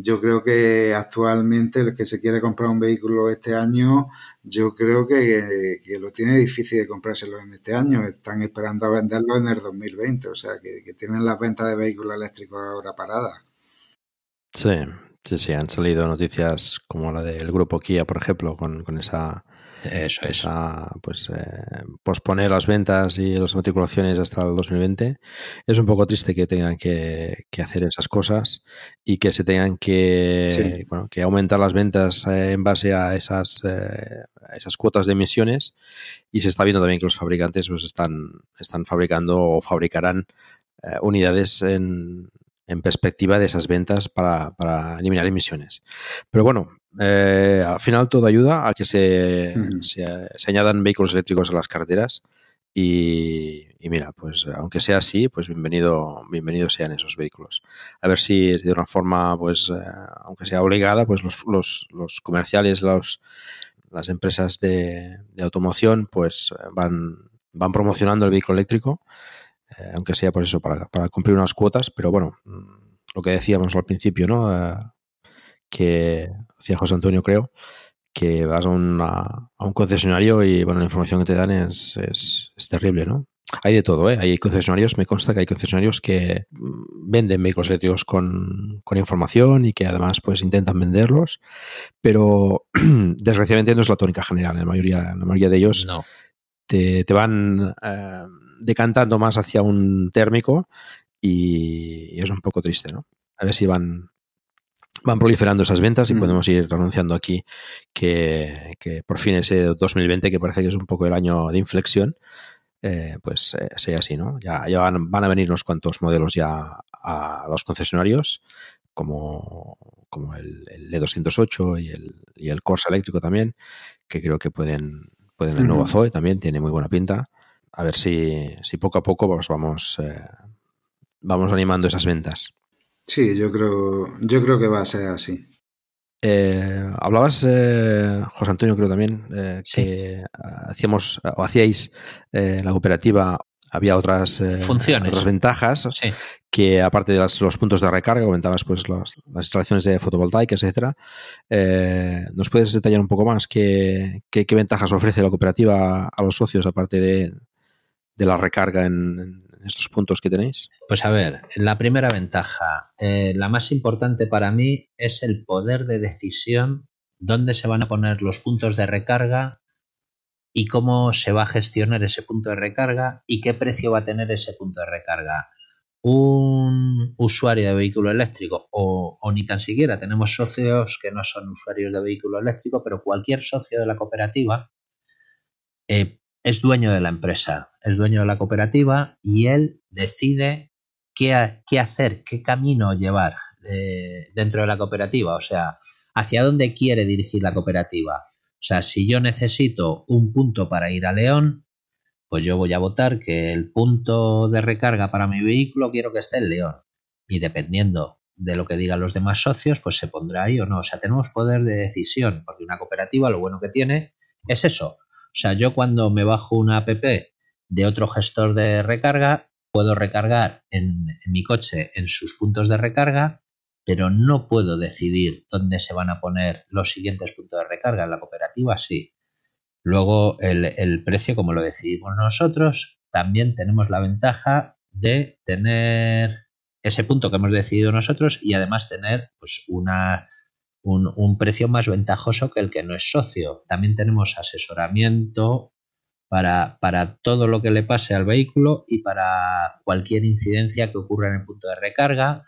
yo creo que actualmente el que se quiere comprar un vehículo este año, yo creo que, que lo tiene difícil de comprárselo en este año. Están esperando a venderlo en el 2020, o sea que, que tienen las ventas de vehículos eléctricos ahora paradas. Sí, sí, sí, han salido noticias como la del grupo Kia, por ejemplo, con, con esa, Eso es. pues eh, posponer las ventas y las matriculaciones hasta el 2020. Es un poco triste que tengan que, que hacer esas cosas y que se tengan que, Sí. bueno, que aumentar las ventas eh, en base a esas, eh, a esas cuotas de emisiones y se está viendo también que los fabricantes pues, están, están fabricando o fabricarán unidades en, en perspectiva de esas ventas para, para eliminar emisiones. Pero bueno, eh, al final todo ayuda a que se, se, se añadan vehículos eléctricos a las carreteras y, y mira, pues aunque sea así, pues bienvenido, bienvenidos sean esos vehículos. A ver si de una forma, pues, eh, aunque sea obligada, pues los, los, los comerciales, los, las empresas de, de automoción, pues eh, van, van promocionando el vehículo eléctrico, eh, aunque sea por eso, para, para cumplir unas cuotas, pero bueno, mm, lo que decíamos al principio, ¿no? Eh, que decía José Antonio, creo, que vas a, una- a un concesionario y bueno, la información que te dan es, es, es terrible, ¿no? Hay de todo, ¿eh? Hay concesionarios, me consta que hay concesionarios que mm, venden vehículos eléctricos con, con información y que además pues intentan venderlos, pero desgraciadamente no es la tónica general. En la mayoría, en la mayoría de ellos No. te, te van eh, decantando más hacia un térmico y, es un poco triste, ¿no? A ver si van, van proliferando esas ventas y Mm. podemos ir anunciando aquí que, que por fin ese 2020, que parece que es un poco el año de inflexión, eh, pues eh, sea así, ¿no? Ya, ya van, van a venir unos cuantos modelos ya a los concesionarios, como, como el, el E208 y el, y el Corsa eléctrico también, que creo que pueden, pueden el nuevo. Zoe también, tiene muy buena pinta. A ver si, si poco a poco pues vamos, eh, vamos animando esas ventas. Sí, yo creo, yo creo que va a ser así. Eh, hablabas, eh, José Antonio, creo también, eh, Sí. que hacíamos o hacíais eh, la cooperativa había otras, eh, Funciones. otras ventajas Sí. que aparte de las- los puntos de recarga, comentabas pues las, las instalaciones de fotovoltaicas, etcétera. eh, ¿Nos puedes detallar un poco más qué, qué- qué ventajas ofrece la cooperativa a los socios aparte de, de la recarga en, estos puntos que tenéis? Pues a ver, la primera ventaja, eh, la más importante para mí es el poder de decisión, dónde se van a poner los puntos de recarga y cómo se va a gestionar ese punto de recarga y qué precio va a tener ese punto de recarga. Un usuario de vehículo eléctrico o, o ni tan siquiera tenemos socios que no son usuarios de vehículo eléctrico, pero cualquier socio de la cooperativa eh, es dueño de la empresa, es dueño de la cooperativa y él decide qué, ha- qué hacer, qué camino llevar eh, dentro de la cooperativa, o sea, hacia dónde quiere dirigir la cooperativa. O sea, si yo necesito un punto para ir a León, pues yo voy a votar que el punto de recarga para mi vehículo quiero que esté en León. Y dependiendo de lo que digan los demás socios, pues se pondrá ahí o no. O sea, tenemos poder de decisión, porque una cooperativa lo bueno que tiene es eso. O sea, yo cuando me bajo una app de otro gestor de recarga, puedo recargar en, mi coche en sus puntos de recarga, pero no puedo decidir dónde se van a poner los siguientes puntos de recarga. En la cooperativa sí. Luego el, el precio, como lo decidimos nosotros, también tenemos la ventaja de tener ese punto que hemos decidido nosotros y además tener pues, una, un, un precio más ventajoso que el que no es socio. También tenemos asesoramiento para, para todo lo que le pase al vehículo y para cualquier incidencia que ocurra en el punto de recarga.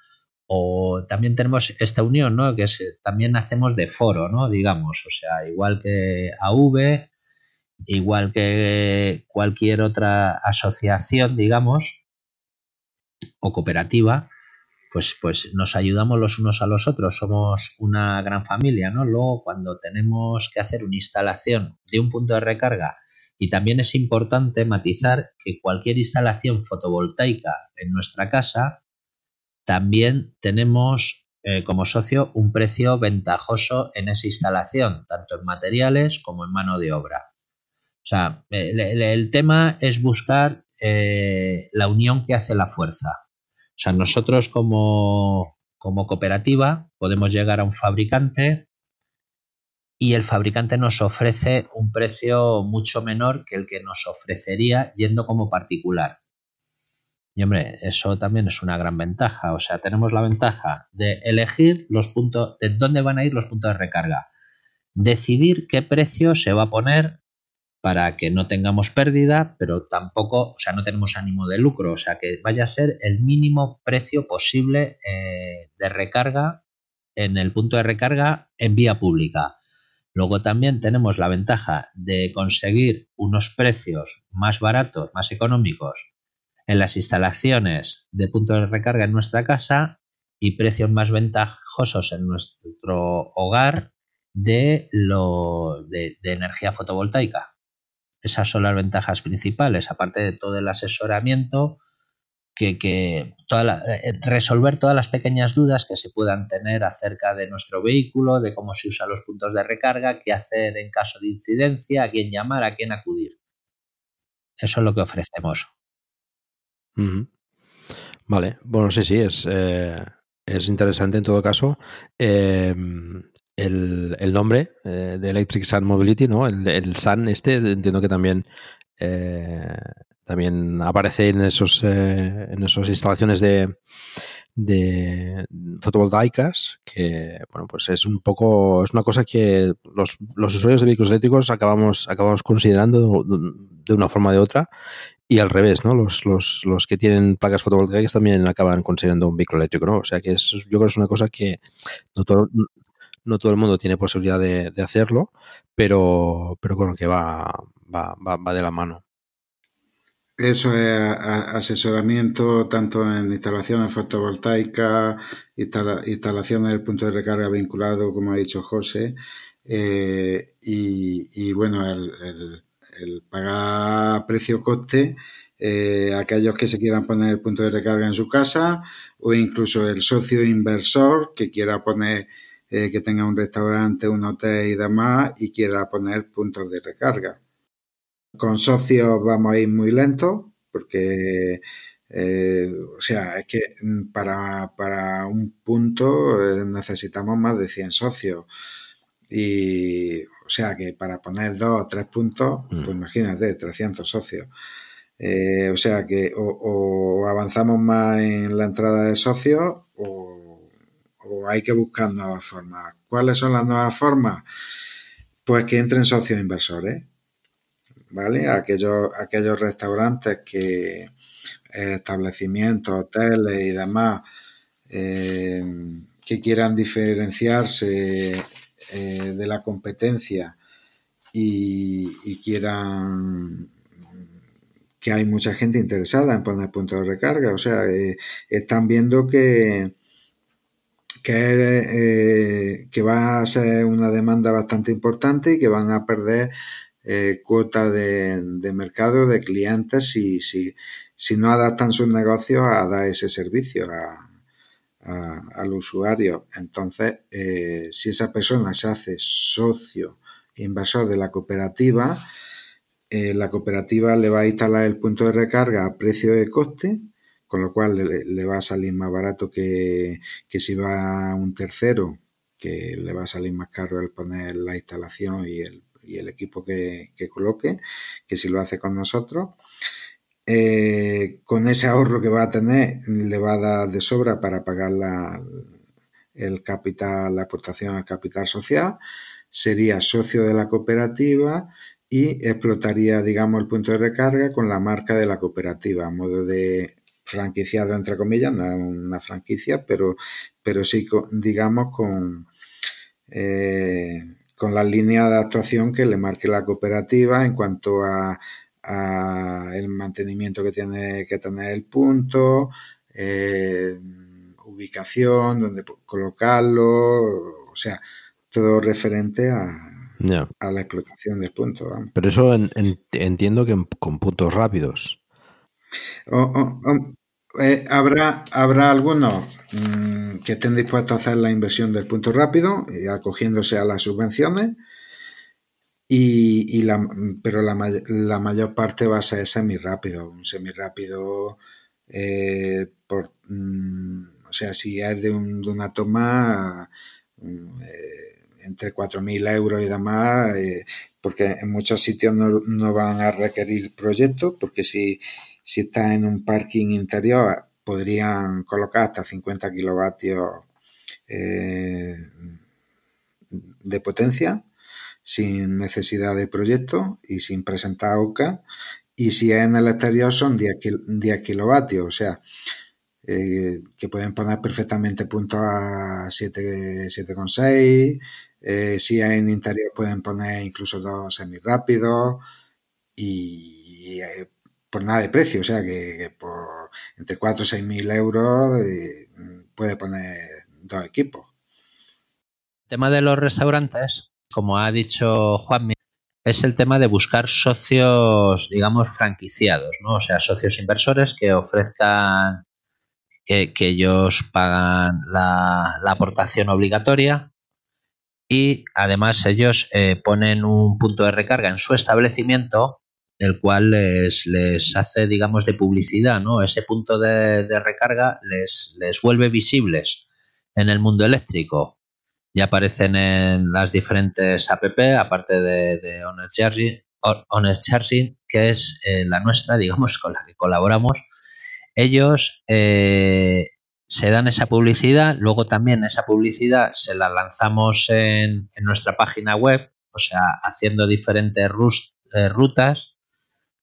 O también tenemos esta unión, ¿no? Que es, también hacemos de foro, ¿no? Digamos, o sea, igual que AV, igual que cualquier otra asociación, digamos, o cooperativa, pues, pues nos ayudamos los unos a los otros, somos una gran familia, ¿no? Luego, cuando tenemos que hacer una instalación de un punto de recarga, y también es importante matizar que cualquier instalación fotovoltaica en nuestra casa, también tenemos eh, como socio un precio ventajoso en esa instalación, tanto en materiales como en mano de obra. O sea, el, tema es buscar eh, la unión que hace la fuerza. O sea, nosotros como, como cooperativa podemos llegar a un fabricante y el fabricante nos ofrece un precio mucho menor que el que nos ofrecería yendo como particular. Y hombre, eso también es una gran ventaja. O sea, tenemos la ventaja de elegir los puntos, de dónde van a ir los puntos de recarga. Decidir qué precio se va a poner para que no tengamos pérdida, pero tampoco, o sea, no tenemos ánimo de lucro, o sea, que vaya a ser el mínimo precio posible eh, de recarga en el punto de recarga en vía pública. Luego también tenemos la ventaja de conseguir unos precios más baratos, más económicos en las instalaciones de puntos de recarga en nuestra casa y precios más ventajosos en nuestro hogar de, lo, de energía fotovoltaica. Esas son las ventajas principales, aparte de todo el asesoramiento, que, que la, eh, resolver todas las pequeñas dudas que se puedan tener acerca de nuestro vehículo, de cómo se usan los puntos de recarga, qué hacer en caso de incidencia, a quién llamar, a quién acudir. Eso es lo que ofrecemos. Vale, bueno, sí, sí, es, eh, es interesante en todo caso. Eh, el, el nombre eh, de Electric Sun Mobility, ¿no? El, el Sun este, entiendo que también, eh, también aparece en esos eh, en esas instalaciones de, de fotovoltaicas, que bueno, pues es un poco, es una cosa que los, los usuarios de vehículos eléctricos acabamos, acabamos considerando de, una forma o de otra, y al revés, ¿no? Los, los, los que tienen placas fotovoltaicas también acaban considerando un vehículo eléctrico, ¿no? O sea que es, yo creo que es una cosa que no todo, no todo el mundo tiene posibilidad de, hacerlo, pero, pero bueno, que va, va, va, va de la mano. Eso es asesoramiento tanto en instalaciones fotovoltaicas, instala- instalaciones del punto de recarga vinculado, como ha dicho José, eh, y, y, bueno, el, el- el pagar precio-coste, eh, aquellos que se quieran poner el punto de recarga en su casa, o incluso el socio inversor que quiera poner, eh, que tenga un restaurante, un hotel y demás, y quiera poner puntos de recarga. Con socios vamos a ir muy lentos porque, eh, o sea, es que mm, para, para un punto eh, necesitamos más de 100 socios. Y, o sea, que para poner dos o tres puntos, pues imagínate, 300 socios. Eh, o sea que o, o, avanzamos más en la entrada de socios o, o, hay que buscar nuevas formas. ¿Cuáles son las nuevas formas? Pues que entren socios inversores, ¿vale? Aquellos, aquellos restaurantes que eh, establecimientos, hoteles y demás eh, que quieran diferenciarse eh, de la competencia y, y quieran que hay mucha gente interesada en poner puntos de recarga. O sea, eh, están viendo que, que, eh, que, va a ser una demanda bastante importante y que van a perder eh, cuota de, de, mercado de clientes si, si, no adaptan sus negocios a dar ese servicio a, al usuario. Entonces, eh, si esa persona se hace socio inversor de la cooperativa, eh, la cooperativa le va a instalar el punto de recarga a precio de coste, con lo cual le, va a salir más barato que, que, si va un tercero, que le va a salir más caro el poner la instalación y el, y el equipo que, que, coloque, que si lo hace con nosotros. Eh, con ese ahorro que va a tener, le va a dar de sobra para pagar la, el capital, la aportación al capital social, sería socio de la cooperativa y explotaría, digamos, el punto de recarga con la marca de la cooperativa, a modo de franquiciado, entre comillas, no es una franquicia, pero, pero sí, digamos, con, eh, con la línea de actuación que le marque la cooperativa en cuanto a, a el mantenimiento que tiene que tener el punto, eh, ubicación, donde colocarlo, o sea, todo referente a, Yeah. a la explotación del punto. Vamos. Pero eso en, en, entiendo que en, con puntos rápidos. Eh, habrá, habrá algunos mmm, que estén dispuestos a hacer la inversión del punto rápido, y acogiéndose a las subvenciones, y, y la, pero la, la, mayor parte va a ser semi-rápido. Un semi-rápido, eh, por, mmm, o sea, si es de, un, de una toma. Eh, entre 4.000 euros y demás, eh, porque en muchos sitios no, no, van a requerir proyectos, porque si, si está en un parking interior podrían colocar hasta 50 kilovatios eh, de potencia sin necesidad de proyecto y sin presentar AUCA. Y si es en el exterior son 10, 10 kilovatios, o sea, eh, que pueden poner perfectamente puntos a 7,6, eh, si en interior pueden poner incluso dos semirápidos y eh, por nada de precio, o sea que, por entre 4 o 6 mil euros puede poner dos equipos. El tema de los restaurantes, como ha dicho Juanmi, es el tema de buscar socios, digamos, franquiciados, ¿no? O sea, socios inversores que ofrezcan que, que ellos pagan la, la aportación obligatoria y además ellos eh, ponen un punto de recarga en su establecimiento el cual les, les hace digamos de publicidad no ese punto de, de, recarga les, les vuelve visibles en el mundo eléctrico. Ya aparecen en las diferentes app aparte de, Honest, Charging, Charging que es eh, la nuestra digamos con la que colaboramos. Ellos eh, se dan esa publicidad, luego también esa publicidad se la lanzamos en, en nuestra página web, o sea, haciendo diferentes eh, rutas,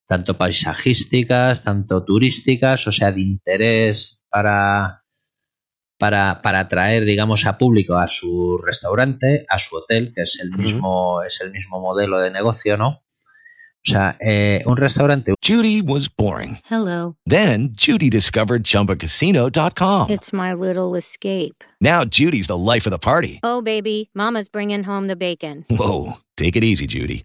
tanto paisajísticas, tanto turísticas, o sea, de interés para, para, para atraer, digamos, a público a su restaurante, a su hotel, que es el mismo, uh -huh. es el mismo modelo de negocio, ¿no? O sea, eh, un restaurante. Judy was boring. Hello. Then Judy discovered chumbacasino.com. It's my little escape. Now Judy's the life of the party. Oh, baby, Mama's bringing home the bacon. Whoa. Take it easy, Judy.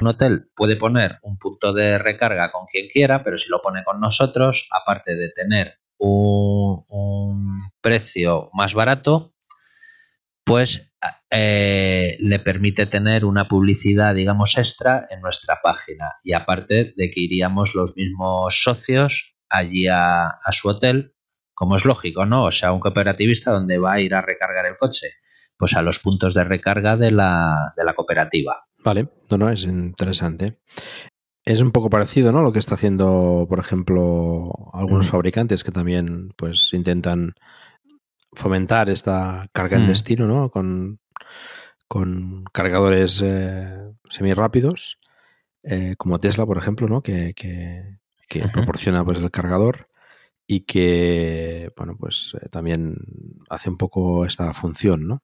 Un hotel puede poner un punto de recarga con quien quiera, pero si lo pone con nosotros, aparte de tener un, precio más barato, pues eh, le permite tener una publicidad, digamos, extra en nuestra página. Y aparte de que iríamos los mismos socios allí a, a su hotel, como es lógico, ¿no? O sea, un cooperativista donde va a ir a recargar el coche, pues a los puntos de recarga de la, de la cooperativa. Vale, no, no, es interesante. Es un poco parecido, ¿no? Lo que está haciendo, por ejemplo, algunos Mm. fabricantes que también, pues, intentan fomentar esta carga en Mm. destino, ¿no? Con, con cargadores eh, semirápidos, eh, como Tesla, por ejemplo, ¿no? Que, que- proporciona pues el cargador y que, bueno, pues eh, también hace un poco esta función, ¿no?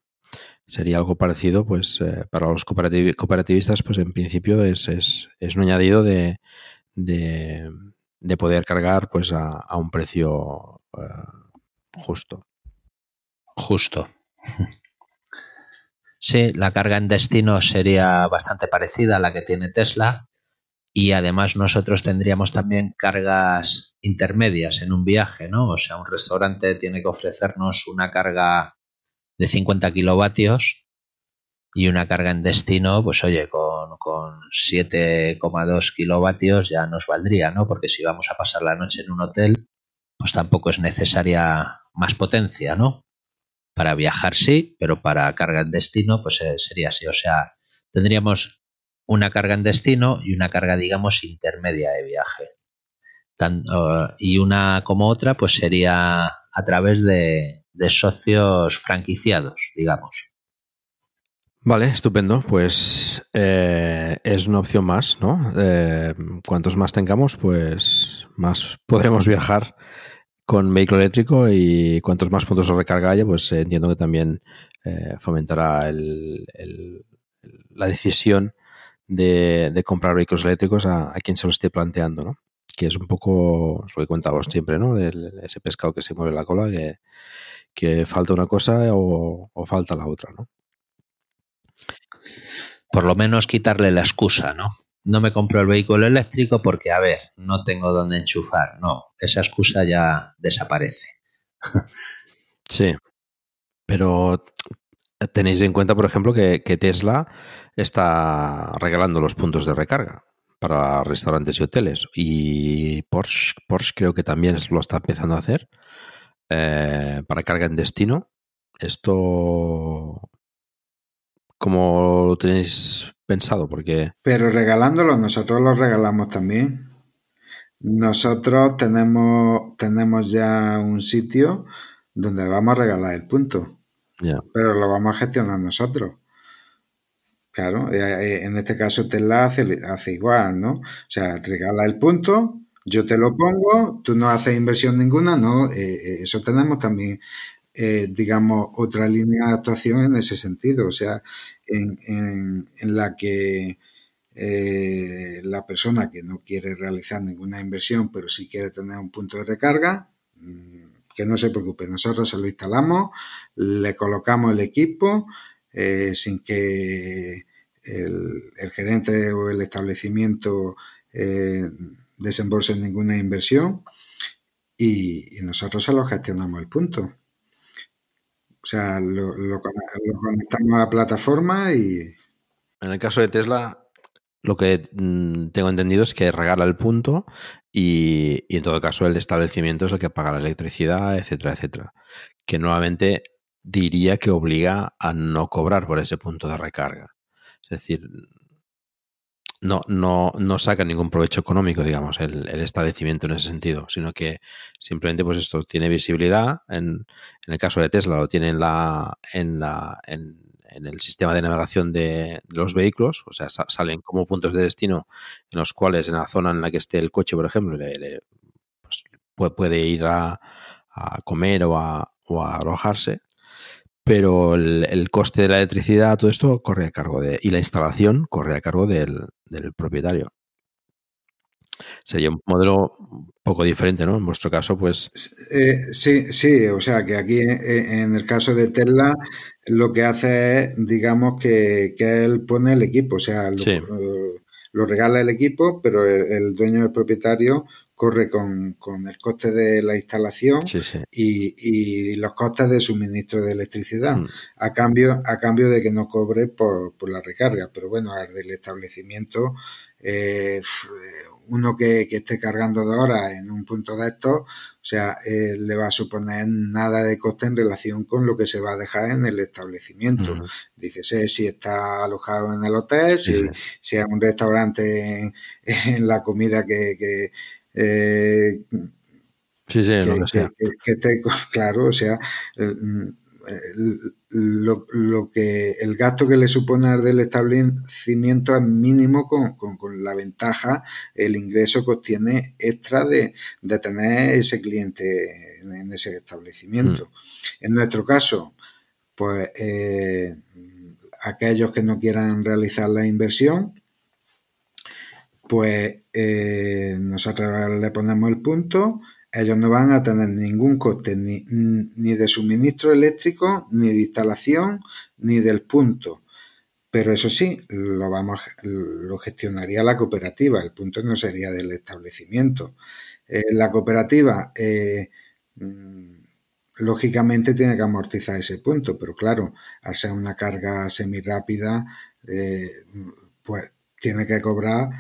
Sería algo parecido, pues, eh, para los cooperativi- cooperativistas, pues en principio es, es, es un añadido de, de, de poder cargar, pues, a, a un precio eh, justo. Justo. Sí, la carga en destino sería bastante parecida a la que tiene Tesla y además nosotros tendríamos también cargas intermedias en un viaje, ¿no? O sea, un restaurante tiene que ofrecernos una carga de 50 kilovatios y una carga en destino, pues oye, con, con 7,2 kilovatios ya nos valdría, ¿no? Porque si vamos a pasar la noche en un hotel, pues tampoco es necesaria más potencia, ¿no? Para viajar sí, pero para carga en destino, pues eh, sería así. O sea, tendríamos una carga en destino y una carga, digamos, intermedia de viaje. Eh, y una como otra, pues sería a través de, socios franquiciados, digamos. Vale, estupendo. Pues eh, es una opción más, ¿no? Eh, cuantos más tengamos, pues más podremos viajar con vehículo eléctrico y cuantos más puntos de recarga haya, pues eh, entiendo que también eh, fomentará el- la decisión de, de comprar vehículos eléctricos a, a quien se lo esté planteando, ¿no? Que es un poco es lo que contamos siempre, ¿no? Ese pescado que se mueve la cola, que, que falta una cosa o, o falta la otra, ¿no? Por lo menos quitarle la excusa, ¿no? No me compro el vehículo eléctrico porque, a ver, no tengo dónde enchufar. No, esa excusa ya desaparece. Sí. Pero tenéis en cuenta, por ejemplo, que, que Tesla está regalando los puntos de recarga para restaurantes y hoteles. Y Porsche, Porsche creo que también lo está empezando a hacer eh, para carga en destino. Esto, ¿cómo lo tenéis pensado? Porque Pero regalándolo, nosotros lo regalamos también. Nosotros tenemos, tenemos ya un sitio donde vamos a regalar el punto, ya, pero lo vamos a gestionar nosotros. Claro, eh, eh, en este caso Tesla hace, hace igual, ¿no? O sea, regala el punto, yo te lo pongo, tú no haces inversión ninguna, ¿no? Eh, eso tenemos también, digamos, otra línea de actuación en ese sentido, o sea, en, la que la persona que no quiere realizar ninguna inversión, pero sí quiere tener un punto de recarga, mm, que no se preocupe, nosotros se lo instalamos, le colocamos el equipo eh, sin que el, gerente o el establecimiento eh, desembolse ninguna inversión y, y nosotros se lo gestionamos el punto. O sea, lo conectamos a la plataforma y En el caso de Tesla, lo que mm, tengo entendido es que regala el punto y, y en todo caso el establecimiento es el que paga la electricidad, etcétera, etcétera. Que nuevamente diría que obliga a no cobrar por ese punto de recarga. Es decir, no, no, no saca ningún provecho económico, digamos, el, establecimiento en ese sentido, sino que simplemente, pues esto tiene visibilidad. En, en el caso de Tesla, lo tiene en la, en la, en, el sistema de navegación de, los vehículos, o sea, sa- salen como puntos de destino en los cuales en la zona en la que esté el coche, por ejemplo, le- pues, puede, puede ir a, a comer o a, o a alojarse, pero el, el coste de la electricidad, todo esto corre a cargo de, y la instalación corre a cargo del, del propietario. Sería un modelo un poco diferente, ¿no? En vuestro caso, pues Eh, sí, sí, o sea que aquí eh, en el caso de Tesla lo que hace es, digamos, que, que él pone el equipo, o sea, lo, Sí. lo regala el equipo, pero el, el dueño del propietario corre con, con el coste de la instalación sí, sí. y, y los costes de suministro de electricidad, Mm. a cambio, a cambio de que no cobre por, por la recarga. Pero bueno, al del establecimiento, eh, f- uno que, que esté cargando de horas en un punto de estos, o sea, eh, le va a suponer nada de coste en relación con lo que se va a dejar en el establecimiento. Ujú. Dícese si está alojado en el hotel, si, sí. si es un restaurante en, en la comida que, que, eh, Sí, sí, lo que, que sea. que- que claro, o sea, el- el- lo, lo que el gasto que le supone del establecimiento es mínimo con, con- con la ventaja, el ingreso que obtiene extra de, de tener ese cliente en, en ese establecimiento. En nuestro caso, pues eh, aquellos que no quieran realizar la inversión, pues eh, nosotros le ponemos el punto, ellos no van a tener ningún coste ni, ni de suministro eléctrico, ni de instalación, ni del punto. Pero eso sí, lo, vamos, lo gestionaría la cooperativa, el punto no sería del establecimiento. Eh, la cooperativa, eh, mm, lógicamente, tiene que amortizar ese punto, pero claro, al ser una carga semirápida, eh, pues tiene que cobrar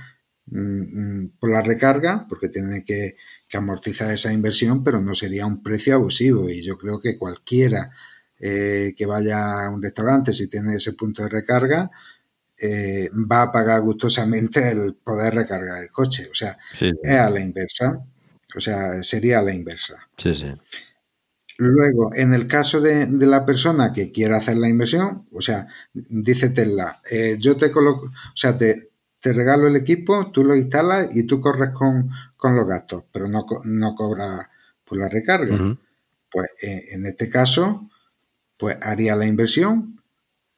por la recarga, porque tiene que, que, amortizar esa inversión, pero no sería un precio abusivo. Y yo creo que cualquiera eh, que vaya a un restaurante, si tiene ese punto de recarga, eh, va a pagar gustosamente el poder recargar el coche. O sea, Sí, es a la inversa. O sea, sería a la inversa. Sí, sí. Luego, en el caso de, de, la persona que quiera hacer la inversión, o sea, dice Tesla, eh, yo te coloco, o sea, te, te, regalo el equipo, tú lo instalas y tú corres con, con los gastos, pero no, no cobras por la recarga. Uh -huh. Pues eh, en este caso, pues haría la inversión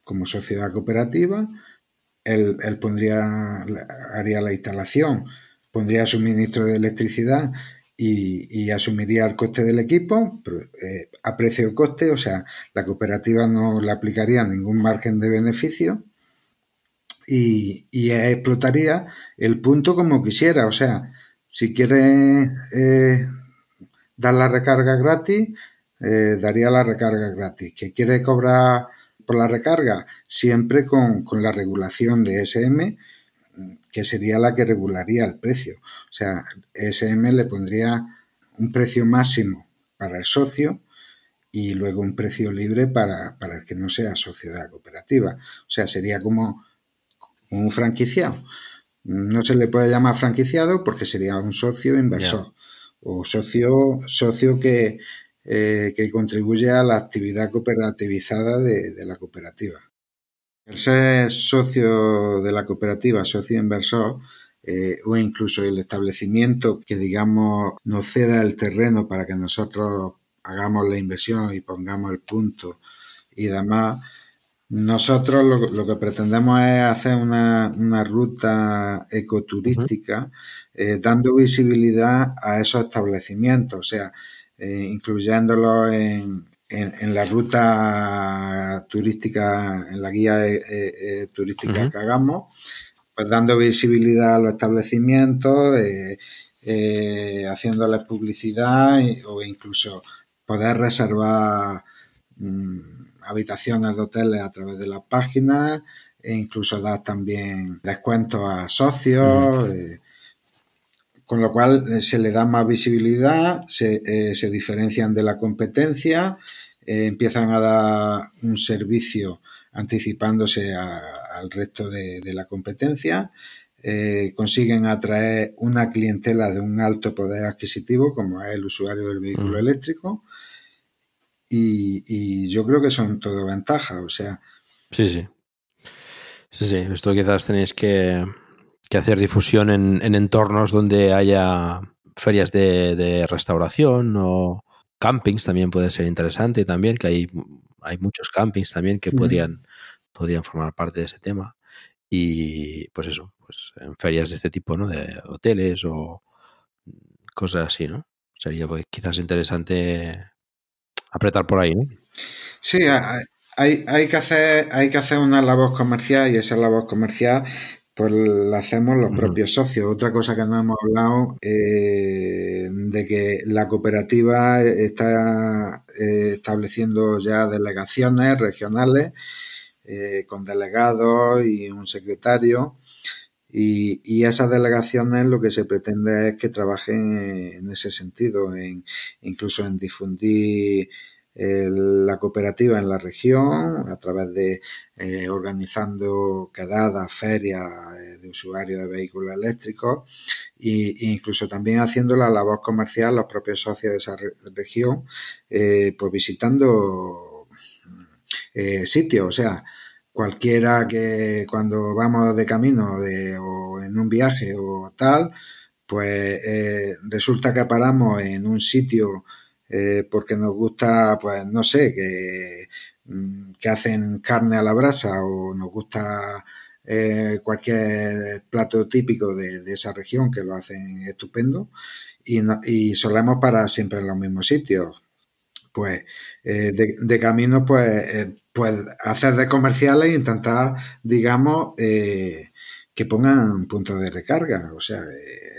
como sociedad cooperativa, él, él pondría, haría la instalación, pondría suministro de electricidad y, y, asumiría el coste del equipo eh, a precio coste, o sea, la cooperativa no le aplicaría ningún margen de beneficio y, y explotaría el punto como quisiera, o sea, si quiere eh, dar la recarga gratis, eh, daría la recarga gratis. Que quiere cobrar por la recarga, siempre con, con la regulación de SM, que sería la que regularía el precio. O sea, SM le pondría un precio máximo para el socio y luego un precio libre para, para el que no sea sociedad cooperativa. O sea, sería como un franquiciado. No se le puede llamar franquiciado porque sería un socio inversor yeah. o socio, socio que, eh, que contribuye a la actividad cooperativizada de, de la cooperativa. El ser socio de la cooperativa, socio inversor, eh, o incluso el establecimiento que, digamos, nos ceda el terreno para que nosotros hagamos la inversión y pongamos el punto y demás, nosotros lo, lo que pretendemos es hacer una, una ruta ecoturística uh -huh. eh, dando visibilidad a esos establecimientos, o sea, eh, incluyéndolos en, en, en, la ruta turística, en la guía eh, eh, turística uh -huh. que hagamos, pues dando visibilidad a los establecimientos, haciéndoles publicidad o incluso poder reservar mmm, habitaciones de hoteles a través de las páginas e incluso dar también descuentos a socios. -huh. con lo cual se le da más visibilidad, se, eh, se diferencian de la competencia, eh, empiezan a dar un servicio anticipándose a, al resto de, de, la competencia, eh, consiguen atraer una clientela de un alto poder adquisitivo, como es el usuario del vehículo -huh. eléctrico, y, y, yo creo que son todo ventajas, o sea, Sí, sí. Sí, sí. Esto quizás tenéis que, que hacer difusión en, en, entornos donde haya ferias de, de, restauración o campings también puede ser interesante también, que hay, hay muchos campings también que podrían, podrían formar parte de ese tema. Y pues eso, pues en ferias de este tipo, ¿no? De hoteles o cosas así, ¿no? Sería pues, quizás interesante apretar por ahí, ¿no? Sí, hay, hay, que hacer, hay que hacer una labor comercial y esa labor comercial pues la hacemos los propios socios. Otra cosa que no hemos hablado eh, de que la cooperativa está eh, estableciendo ya delegaciones regionales eh, con delegados y un secretario. Y, y, esas delegaciones lo que se pretende es que trabajen en ese sentido, en, incluso en difundir la cooperativa en la región a través de eh, organizando quedadas, ferias eh, de usuarios de vehículos eléctricos e incluso también haciendo la labor comercial los propios socios de esa re región, eh, pues visitando eh, sitios, o sea, cualquiera que cuando vamos de camino de, o en un viaje o tal, pues eh, resulta que paramos en un sitio eh, porque nos gusta, pues no sé, que, mm, que, hacen carne a la brasa o nos gusta eh, cualquier plato típico de, esa región que lo hacen estupendo y, no, solemos parar siempre en los mismos sitios. Pues de, camino, pues, pues hacer de comerciales e intentar, digamos, eh, que pongan puntos de recarga, o sea,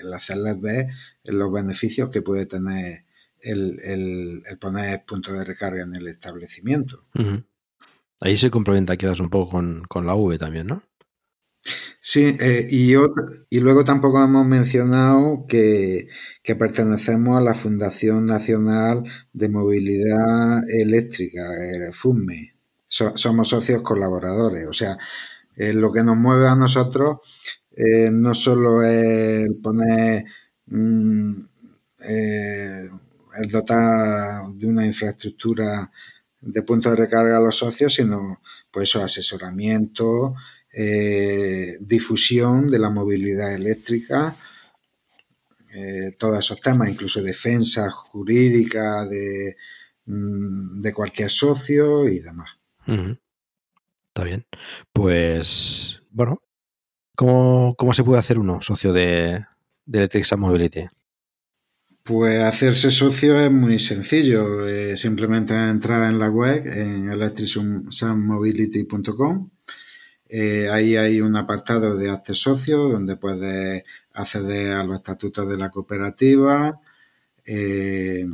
el hacerles ver los beneficios que puede tener el, el, el poner puntos de recarga en el establecimiento. Uh -huh. Ahí se complementa quizás un poco con, con la V también, ¿no? Sí, eh, y, otro, y luego tampoco hemos mencionado que, que, pertenecemos a la Fundación Nacional de Movilidad Eléctrica, eh, FUME. So, somos socios colaboradores, o sea, eh, lo que nos mueve a nosotros eh, no solo es poner mmm, el dotar de una infraestructura de puntos de recarga a los socios, sino pues eso, asesoramiento, eh, difusión de la movilidad eléctrica, eh, todos esos temas, incluso defensa jurídica de, mm, de cualquier socio y demás. Uh. Está bien. Pues, bueno, ¿cómo, ¿cómo, se puede hacer uno socio de, de Electric Mobility? Pues hacerse socio es muy sencillo. Eh, simplemente entrar en la web, en electricsunmobility.com. Eh, ahí hay un apartado de hazte socio donde puedes acceder a los estatutos de la cooperativa. Eh,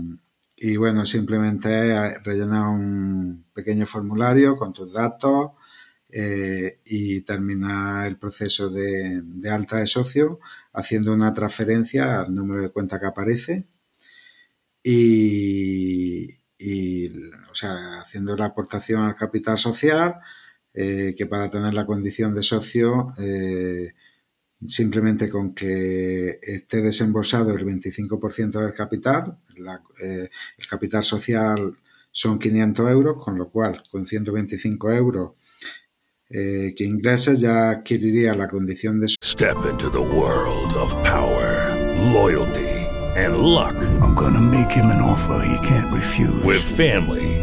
y bueno, simplemente rellenar un pequeño formulario con tus datos eh, y terminar el proceso de, alta de socio haciendo una transferencia al número de cuenta que aparece y, o sea, haciendo la aportación al capital social, eh, que para tener la condición de socio, eh, simplemente con que esté desembolsado el 25% del capital, la, eh, el capital social son 500 euros, con lo cual con 125 euros eh, que ingreses ya adquiriría la condición de Step into the world of power, loyalty and luck. I'm gonna make him an offer he can't refuse. With family,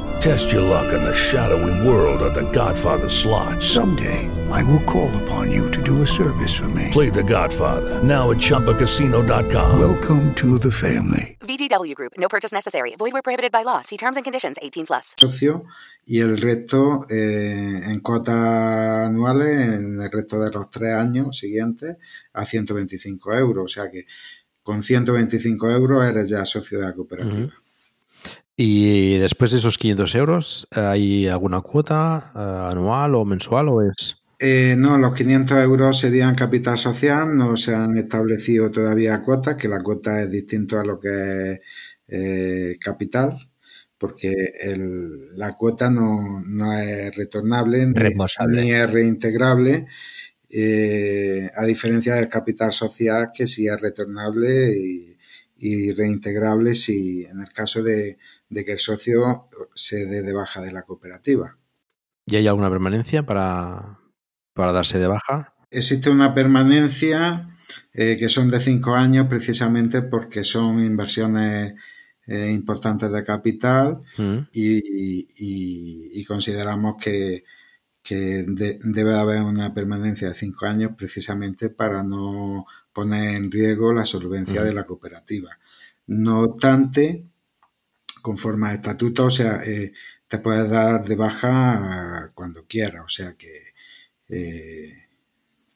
Test your luck in the shadowy world of The Godfather slot. Someday, I will call upon you to do a service for me. Play The Godfather now at ChumbaCasino.com. Welcome to the family. VGW Group. No purchase necessary. Void where prohibited by law. See terms and conditions. 18 plus. Socio y el resto eh, en cuotas anuales en el resto de los tres años siguientes a 125 euros. O sea que con 125 euros eres ya socio de la cooperativa. Uh -huh. Y después de esos 500 euros, ¿hay alguna cuota uh, anual o mensual o es...? Eh, no, los 500 euros serían capital social, no se han establecido todavía cuotas, que la cuota es distinto a lo que es eh, capital, porque el, la cuota no, no es retornable ni, ni, es reintegrable eh, a diferencia del capital social que sí es retornable y, y reintegrable si en el caso de, de, que el socio se dé de baja de la cooperativa. ¿Y hay alguna permanencia para, para darse de baja? Existe una permanencia eh, que son de cinco años precisamente porque son inversiones eh, importantes de capital mm. y, y, y, consideramos que, que de, debe haber una permanencia de cinco años precisamente para no poner en riesgo la solvencia mm. de la cooperativa. No obstante, conforme al estatuto, o sea, eh, te puedes dar de baja cuando quieras, o sea que eh,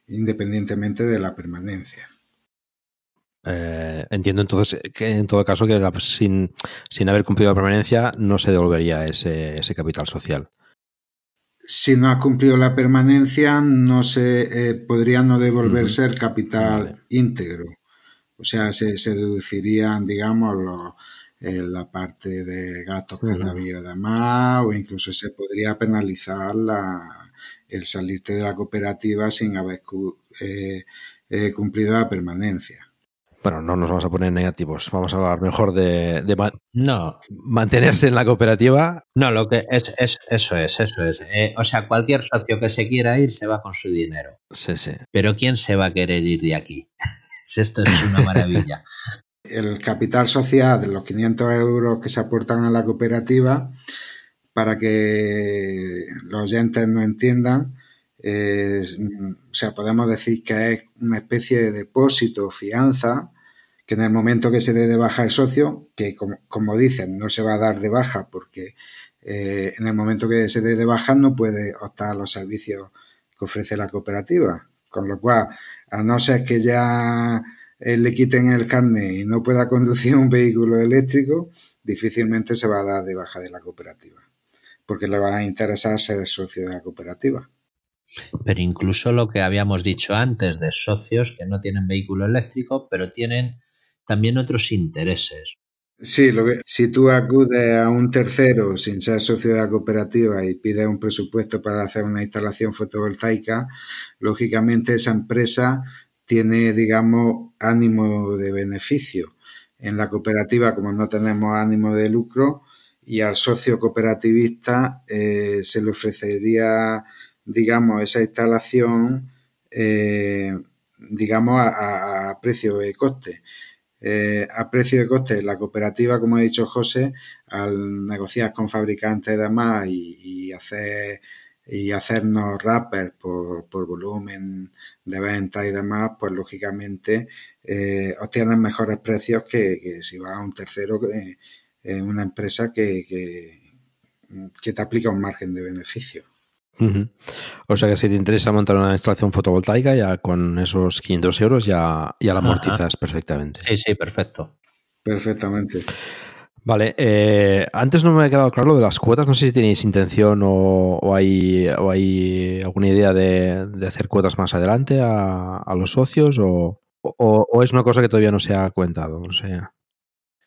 independientemente de la permanencia. Eh, entiendo entonces que en todo caso que la, sin, sin, haber cumplido la permanencia no se devolvería ese, ese capital social. Si no ha cumplido la permanencia, no se eh, podría no devolverse uh -huh. el capital vale. íntegro. O sea, se, se deducirían, digamos, los, la parte de gastos que uh -huh. había de más, o incluso se podría penalizar la, el salirte de la cooperativa sin haber eh, eh, cumplido la permanencia. Bueno, no nos vamos a poner negativos. Vamos a hablar mejor de, no. mantenerse en la cooperativa. No, lo que es, es eso es, eso es. Eh, o sea, cualquier socio que se quiera ir se va con su dinero. Sí, sí. Pero ¿quién se va a querer ir de aquí? Esto es una maravilla. El capital social de los 500 euros que se aportan a la cooperativa, para que los oyentes no entiendan, eh, o sea, podemos decir que es una especie de depósito, fianza, que en el momento que se dé de baja el socio, que como, dicen, no se va a dar de baja porque eh, en el momento que se dé de baja no puede optar a los servicios que ofrece la cooperativa. Con lo cual, a no ser que ya eh, le quiten el carnet y no pueda conducir un vehículo eléctrico, difícilmente se va a dar de baja de la cooperativa, porque le va a interesar ser socio de la cooperativa. Pero incluso lo que habíamos dicho antes de socios que no tienen vehículo eléctrico, pero tienen también otros intereses. Sí, lo que, si tú acudes a un tercero sin ser socio de la cooperativa y pides un presupuesto para hacer una instalación fotovoltaica, lógicamente esa empresa tiene, digamos, ánimo de beneficio. En la cooperativa, como no tenemos ánimo de lucro, y al socio cooperativista eh, se le ofrecería, digamos, esa instalación, eh, digamos, a, precio de coste eh, a precio de coste la cooperativa, como ha dicho José, al negociar con fabricantes y demás y, y hacer y hacernos rappers por, por, volumen de venta y demás, pues lógicamente eh, obtienen mejores precios que, que, si va a un tercero, eh, una empresa que, que, que te aplica un margen de beneficio. Uh -huh. O sea que si te interesa montar una instalación fotovoltaica, ya con esos 500 euros ya, ya la amortizas Ajá. perfectamente. Sí, sí, perfecto. Perfectamente. Vale, eh, antes no me ha quedado claro lo de las cuotas, no sé si tenéis intención o, o, hay, o hay, alguna idea de, de, hacer cuotas más adelante a, a los socios o, o, es una cosa que todavía no se ha cuentado. O sea.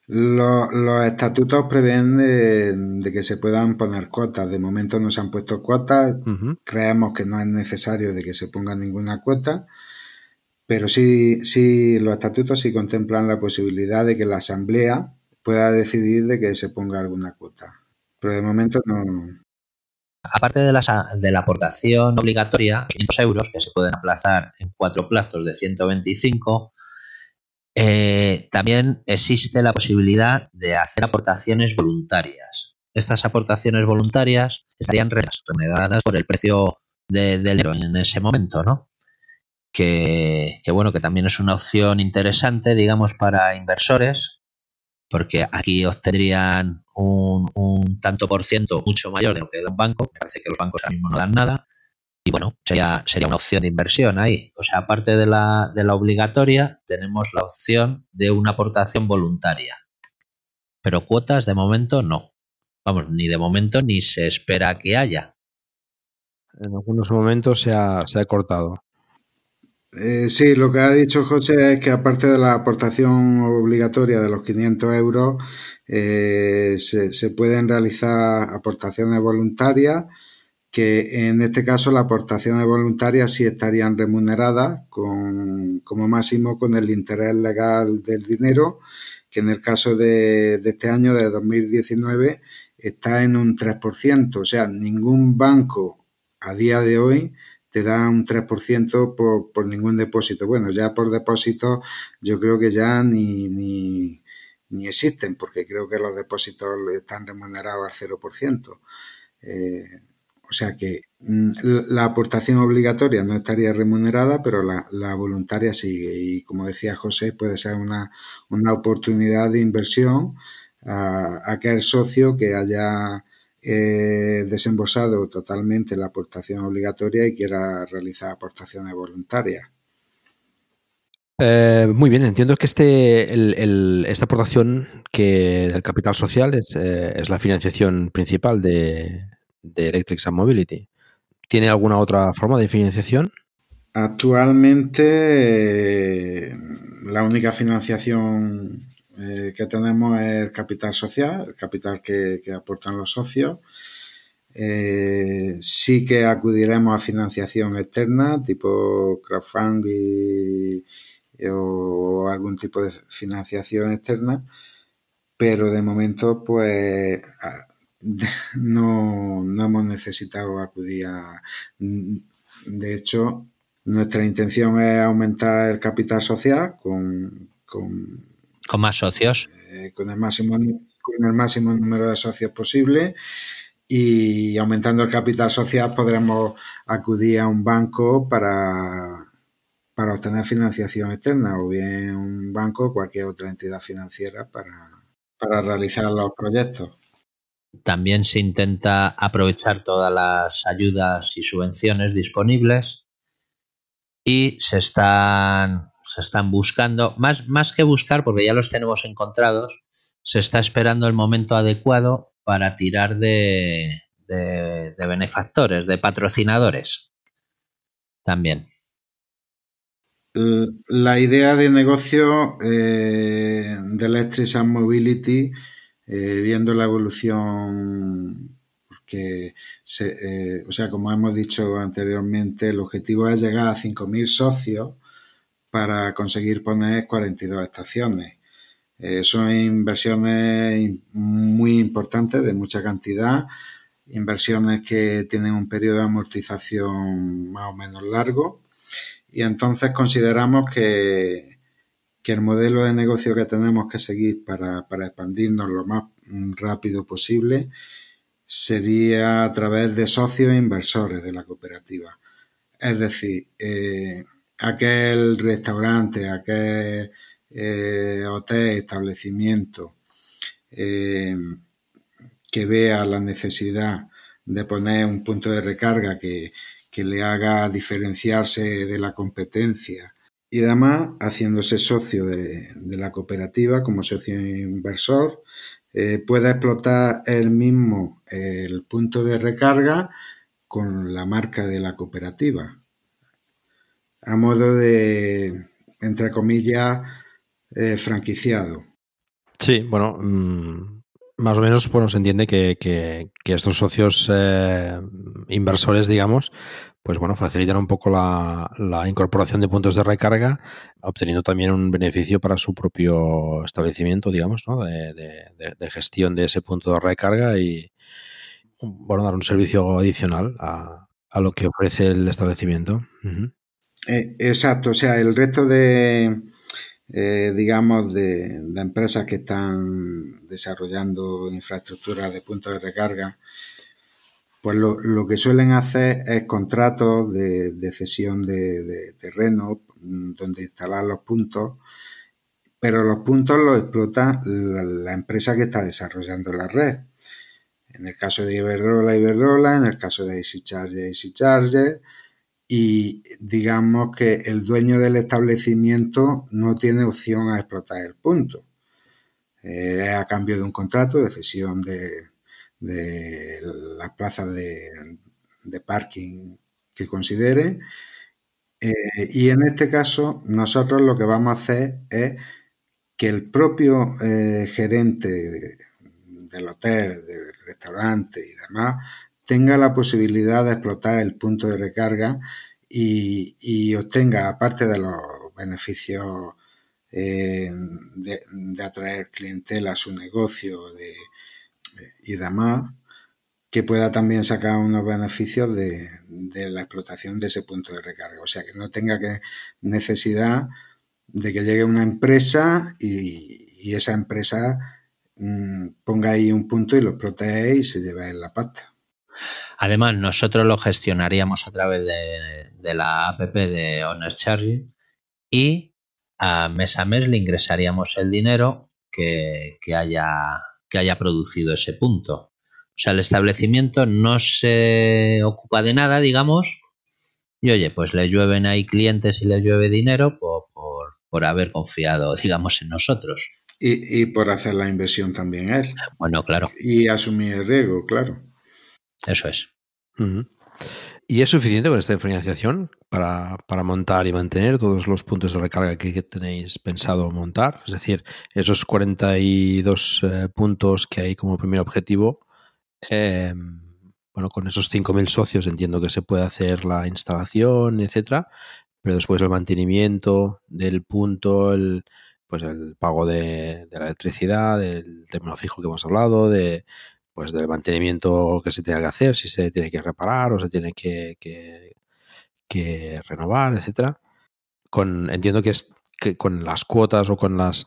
Los, los estatutos prevén de, de, que se puedan poner cuotas. De momento no se han puesto cuotas. Uh -huh. Creemos que no es necesario de que se ponga ninguna cuota. Pero sí, sí, los estatutos sí contemplan la posibilidad de que la asamblea pueda decidir de que se ponga alguna cuota. Pero de momento no. Aparte de la, de la aportación obligatoria, 500 euros que se pueden aplazar en cuatro plazos de 125, eh, también existe la posibilidad de hacer aportaciones voluntarias. Estas aportaciones voluntarias estarían remuneradas por el precio de, del dinero en ese momento, ¿no? Que, que, bueno, que también es una opción interesante, digamos, para inversores, porque aquí obtendrían un, un tanto por ciento mucho mayor de lo que da un banco. Parece que los bancos ahora mismo no dan nada. Y bueno, sería, sería una opción de inversión ahí. O sea, aparte de la, de la obligatoria, tenemos la opción de una aportación voluntaria. Pero cuotas de momento no. Vamos, ni de momento ni se espera que haya. En algunos momentos se ha, se ha cortado. Eh, sí, lo que ha dicho José es que aparte de la aportación obligatoria de los 500 euros, eh, se, pueden realizar aportaciones voluntarias que en este caso las aportaciones voluntarias sí estarían remuneradas con, como máximo con el interés legal del dinero, que en el caso de, de este año, de 2019, está en un 3%. O sea, ningún banco a día de hoy te da un 3% por, por ningún depósito. Bueno, ya por depósito yo creo que ya ni, ni, ni existen, porque creo que los depósitos están remunerados al 0%. Eh, o sea que mm, la aportación obligatoria no estaría remunerada, pero la, voluntaria sigue. Y como decía José, puede ser una, una oportunidad de inversión a, a aquel socio que haya eh, desembolsado totalmente la aportación obligatoria y quiera realizar aportaciones voluntarias. Eh, muy bien, entiendo que este, el, el, esta aportación que del capital social es, eh, es la financiación principal de, de Electric and Mobility. ¿Tiene alguna otra forma de financiación? Actualmente eh, la única financiación eh, que tenemos es el capital social, el capital que, aportan los socios. Eh, sí que acudiremos a financiación externa, tipo crowdfunding o algún tipo de financiación externa, pero de momento pues no, no hemos necesitado acudir a... De hecho, nuestra intención es aumentar el capital social con, con, ¿Con más socios. Eh, con, el máximo, con el máximo número de socios posible y aumentando el capital social podremos acudir a un banco para, para obtener financiación externa o bien un banco o cualquier otra entidad financiera para, para realizar los proyectos. También se intenta aprovechar todas las ayudas y subvenciones disponibles y se están, se están buscando, más, más que buscar, porque ya los tenemos encontrados, se está esperando el momento adecuado para tirar de, de, benefactores, de patrocinadores. También. La idea de negocio eh, de Electric and Mobility eh, viendo la evolución, porque, se, eh, o sea, como hemos dicho anteriormente, el objetivo es llegar a 5.000 socios para conseguir poner 42 estaciones. Eh, son inversiones muy importantes, de mucha cantidad, inversiones que tienen un periodo de amortización más o menos largo y entonces consideramos que, que el modelo de negocio que tenemos que seguir para, para expandirnos lo más rápido posible sería a través de socios e inversores de la cooperativa. Es decir, eh, aquel restaurante, aquel eh, hotel, establecimiento eh, que vea la necesidad de poner un punto de recarga que, que le haga diferenciarse de la competencia y además haciéndose socio de, de la cooperativa como socio inversor, eh, pueda explotar él mismo el punto de recarga con la marca de la cooperativa. A modo de, entre comillas, eh, franquiciado. Sí, bueno, mmm, más o menos bueno, se entiende que, que, estos socios eh, inversores, digamos, pues bueno, facilitan un poco la, incorporación de puntos de recarga, obteniendo también un beneficio para su propio establecimiento, digamos, ¿no? de, gestión de ese punto de recarga y, bueno, dar un servicio adicional a, lo que ofrece el establecimiento. Eh, exacto, o sea, el resto de, eh, digamos, de, empresas que están desarrollando infraestructuras de puntos de recarga, pues lo, que suelen hacer es contratos de, cesión de, terreno donde instalar los puntos, pero los puntos los explota la, la, empresa que está desarrollando la red. En el caso de Iberdrola, Iberdrola, en el caso de Easy Charger, Easy Charger, y digamos que el dueño del establecimiento no tiene opción a explotar el punto. Eh, a cambio de un contrato de cesión de, las plazas de, parking que considere. Eh, y en este caso, nosotros lo que vamos a hacer es que el propio eh, gerente de, del hotel, del restaurante y demás, tenga la posibilidad de explotar el punto de recarga y, obtenga, aparte de los beneficios eh, de, atraer clientela a su negocio y demás, que pueda también sacar unos beneficios de, la explotación de ese punto de recarga. O sea, que no tenga que necesidad de que llegue una empresa y, esa empresa mm, ponga ahí un punto y lo explote y se lleve en la pata. Además, nosotros lo gestionaríamos a través de, la app de Owner Charging y a mes a mes le ingresaríamos el dinero que, haya, que haya producido ese punto. O sea, el establecimiento no se ocupa de nada, digamos, y oye, pues le llueven ahí clientes y le llueve dinero por, por, haber confiado, digamos, en nosotros. Y, y, por hacer la inversión también él. Bueno, claro. Y asumir el riesgo, claro. Eso es. ¿Y es suficiente con esta financiación para, montar y mantener todos los puntos de recarga que, tenéis pensado montar? Es decir, esos 42 eh, puntos que hay como primer objetivo, em, bueno, con esos 5.000 socios entiendo que se puede hacer la instalación, etcétera, pero después el mantenimiento del punto, el, pues el pago de la electricidad, del término fijo que hemos hablado, de pues del mantenimiento que se tenga que hacer, si se tiene que reparar o se tiene que, que, renovar, etcétera. Con, entiendo que es que con las cuotas o con las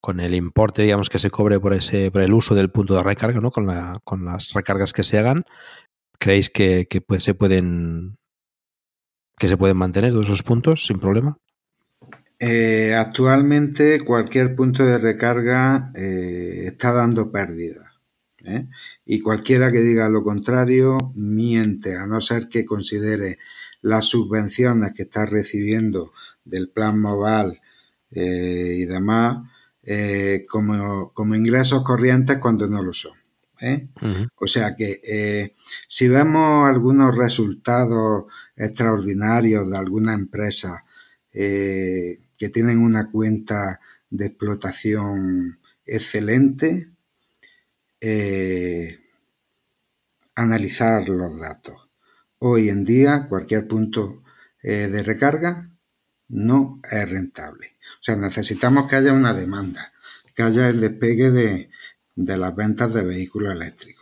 con el importe, digamos, que se cobre por ese, por el uso del punto de recarga, ¿no? Con, la, con las recargas que se hagan, ¿creéis que, pues, se pueden que se pueden mantener todos esos puntos sin problema? Eh, actualmente cualquier punto de recarga eh, está dando pérdida. ¿Eh? Y cualquiera que diga lo contrario miente, a no ser que considere las subvenciones que está recibiendo del plan mobile eh, y demás eh, como, ingresos corrientes cuando no lo son. O sea que si vemos algunos resultados extraordinarios de alguna empresa que tienen una cuenta de explotación excelente, eh, analizar los datos. Hoy en día cualquier punto eh, de recarga no es rentable. O sea, necesitamos que haya una demanda, que haya el despegue de, de las ventas de vehículos eléctricos.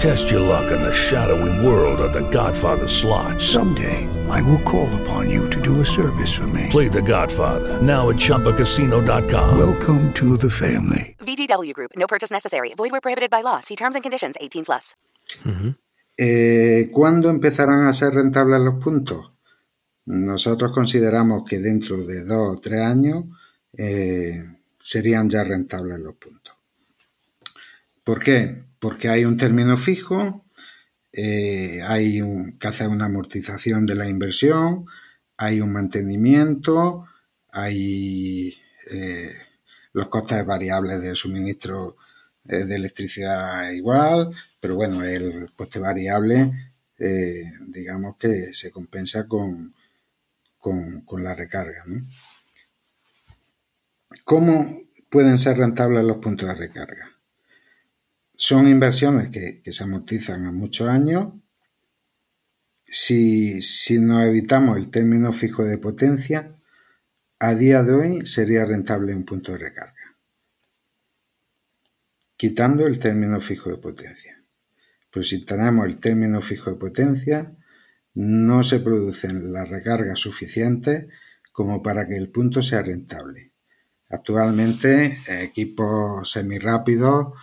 Test your luck in the shadowy world of The Godfather slot. Someday. I will call upon you to do a service for me. Play the Godfather. Now at Chumpacasino.com. Welcome to the family. VGW Group. No purchase necessary. Void where prohibited by law. See terms and conditions 18 plus. eh, ¿Cuándo empezarán a ser rentables los puntos? Nosotros consideramos que dentro de dos o tres años eh, serían ya rentables los puntos. ¿Por qué? Porque hay un término fijo eh, hay un, que hacer una amortización de la inversión, hay un mantenimiento, hay eh, los costes variables del suministro eh, de electricidad igual, pero bueno, el coste variable digamos que se compensa con, con, la recarga. ¿Cómo pueden ser rentables los puntos de recarga? Son inversiones que, se amortizan a muchos años. Si, si nos evitamos el término fijo de potencia, a día de hoy sería rentable un punto de recarga. Quitando el término fijo de potencia. Pero si tenemos el término fijo de potencia, no se producen las recargas suficientes como para que el punto sea rentable. Actualmente, equipos semirápidos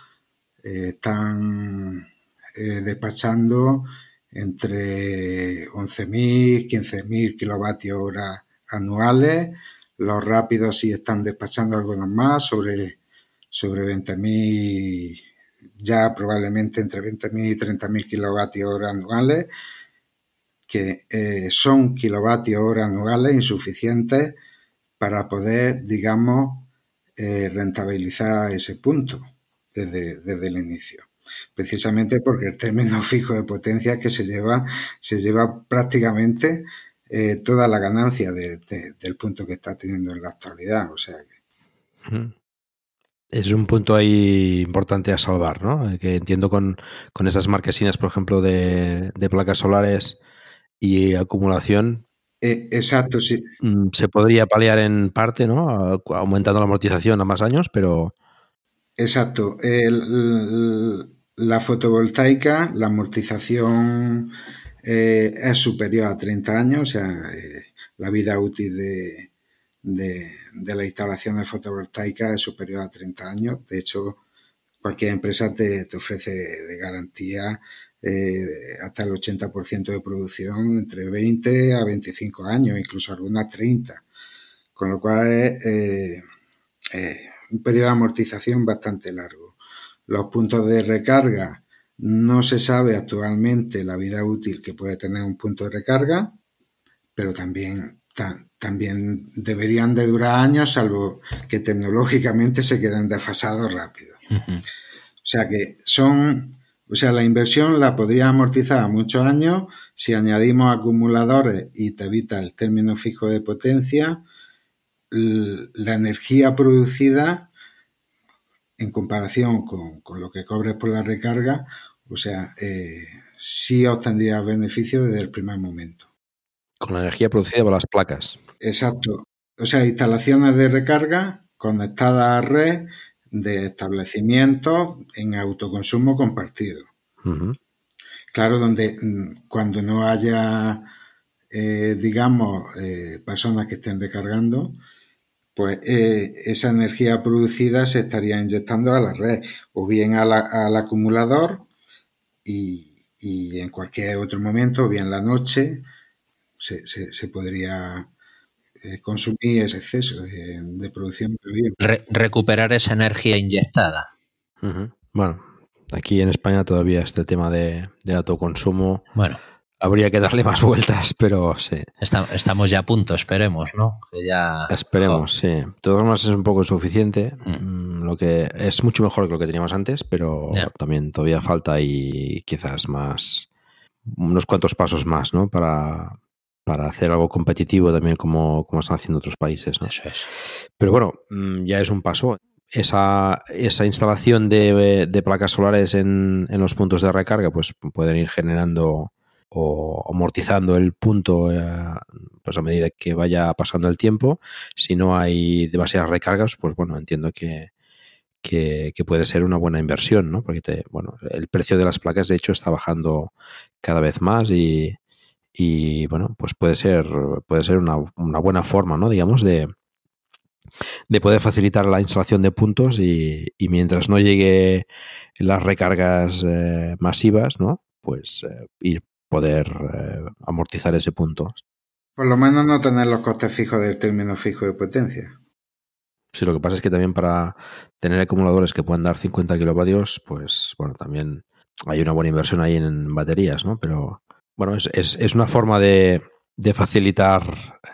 están eh, despachando entre 11.000 15.000 kilovatios hora anuales. Los rápidos sí están despachando algunos más, sobre, sobre 20.000, ya probablemente entre 20.000 y 30.000 kilovatios hora anuales, que eh, son kilovatios hora anuales insuficientes para poder, digamos, eh, rentabilizar ese punto desde, desde el inicio precisamente porque el término fijo de potencia que se lleva, se lleva prácticamente eh, toda la ganancia de, de, del punto que está teniendo en la actualidad. O sea que... Es un punto ahí importante a salvar, ¿no? Que entiendo con, con esas marquesinas, por ejemplo, de, de placas solares y acumulación, eh, exacto, sí. Se podría paliar en parte, ¿no? Aumentando la amortización a más años, pero. Exacto. El, la fotovoltaica, la amortización eh, es superior a 30 años, o sea, eh, la vida útil de, de, de la instalación de fotovoltaica es superior a 30 años. De hecho, cualquier empresa te, te ofrece de garantía eh, hasta el 80% de producción entre 20 a 25 años, incluso algunas 30. Con lo cual eh, eh, un periodo de amortización bastante largo. Los puntos de recarga, no se sabe actualmente la vida útil que puede tener un punto de recarga, pero también, ta, también deberían de durar años, salvo que tecnológicamente se queden desfasados rápido. Uh -huh. O sea que son o sea, la inversión la podría amortizar a muchos años si añadimos acumuladores y te evita el término fijo de potencia, la energía producida en comparación con, con lo que cobres por la recarga, o sea, eh, sí obtendría beneficio desde el primer momento. Con la energía producida por las placas. Exacto. O sea, instalaciones de recarga conectadas a red de establecimientos en autoconsumo compartido. Uh -huh. Claro, donde cuando no haya, eh, digamos, eh, personas que estén recargando, pues eh, esa energía producida se estaría inyectando a la red o bien a la, al acumulador y, y, en cualquier otro momento, o bien la noche, se, se, se podría eh, consumir ese exceso de, de producción de Re recuperar esa energía inyectada. Uh -huh. Bueno, aquí en España todavía este tema de, del autoconsumo. Bueno. Habría que darle más vueltas, pero sí. Está, estamos ya a punto, esperemos, ¿no? Que ya... Esperemos, oh. sí. Todas formas es un poco suficiente. Mm. Lo que es mucho mejor que lo que teníamos antes, pero yeah. también todavía falta y quizás más unos cuantos pasos más, ¿no? Para, para hacer algo competitivo también como, como están haciendo otros países. ¿no? Eso es. Pero bueno, mm, ya es un paso. Esa, esa instalación de, de placas solares en, en, los puntos de recarga pues pueden ir generando o amortizando el punto eh, pues a medida que vaya pasando el tiempo. Si no hay demasiadas recargas, pues bueno, entiendo que, que, puede ser una buena inversión, ¿no? Porque te, bueno, el precio de las placas de hecho está bajando cada vez más y, y bueno, pues puede ser, puede ser una, una buena forma, ¿no? Digamos, de, de poder facilitar la instalación de puntos y, y mientras no llegue las recargas eh, masivas, ¿no? Pues eh, ir poder eh, amortizar ese punto. Por lo menos no tener los costes fijos del término fijo de potencia. Sí, lo que pasa es que también para tener acumuladores que puedan dar 50 kilovatios, pues bueno, también hay una buena inversión ahí en baterías, ¿no? Pero bueno, es, es, es una forma de, de facilitar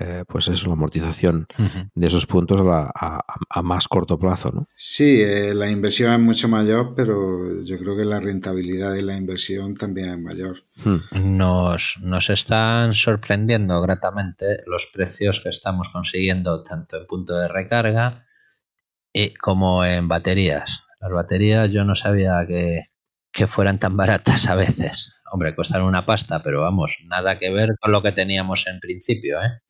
eh, pues eso, la amortización uh -huh. de esos puntos a, la, a, a, más corto plazo, ¿no? Sí, eh, la inversión es mucho mayor, pero yo creo que la rentabilidad de la inversión también es mayor. Hmm. Nos, nos están sorprendiendo gratamente los precios que estamos consiguiendo tanto en punto de recarga y como en baterías. Las baterías yo no sabía que, que fueran tan baratas a veces hombre, costan una pasta, pero vamos, nada que ver con lo que teníamos en principio, ¿eh?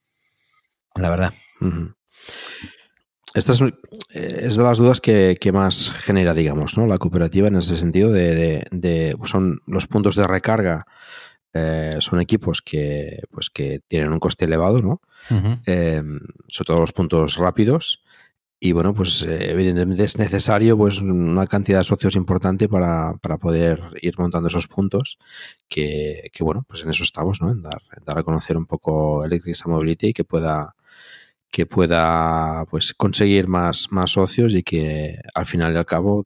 La verdad. Uh -huh. Esta es, es, de las dudas que, que, más genera, digamos, ¿no? La cooperativa en ese sentido de, de, de son los puntos de recarga. Eh, son equipos que, pues, que tienen un coste elevado, ¿no? Uh -huh. eh, sobre todo los puntos rápidos. Y bueno, pues eh, evidentemente es necesario pues una cantidad de socios importante para, para poder ir montando esos puntos que, que, bueno, pues en eso estamos, ¿no? En dar, dar a conocer un poco Electric Mobility y que pueda que pueda pues conseguir más, más socios y que al final y al cabo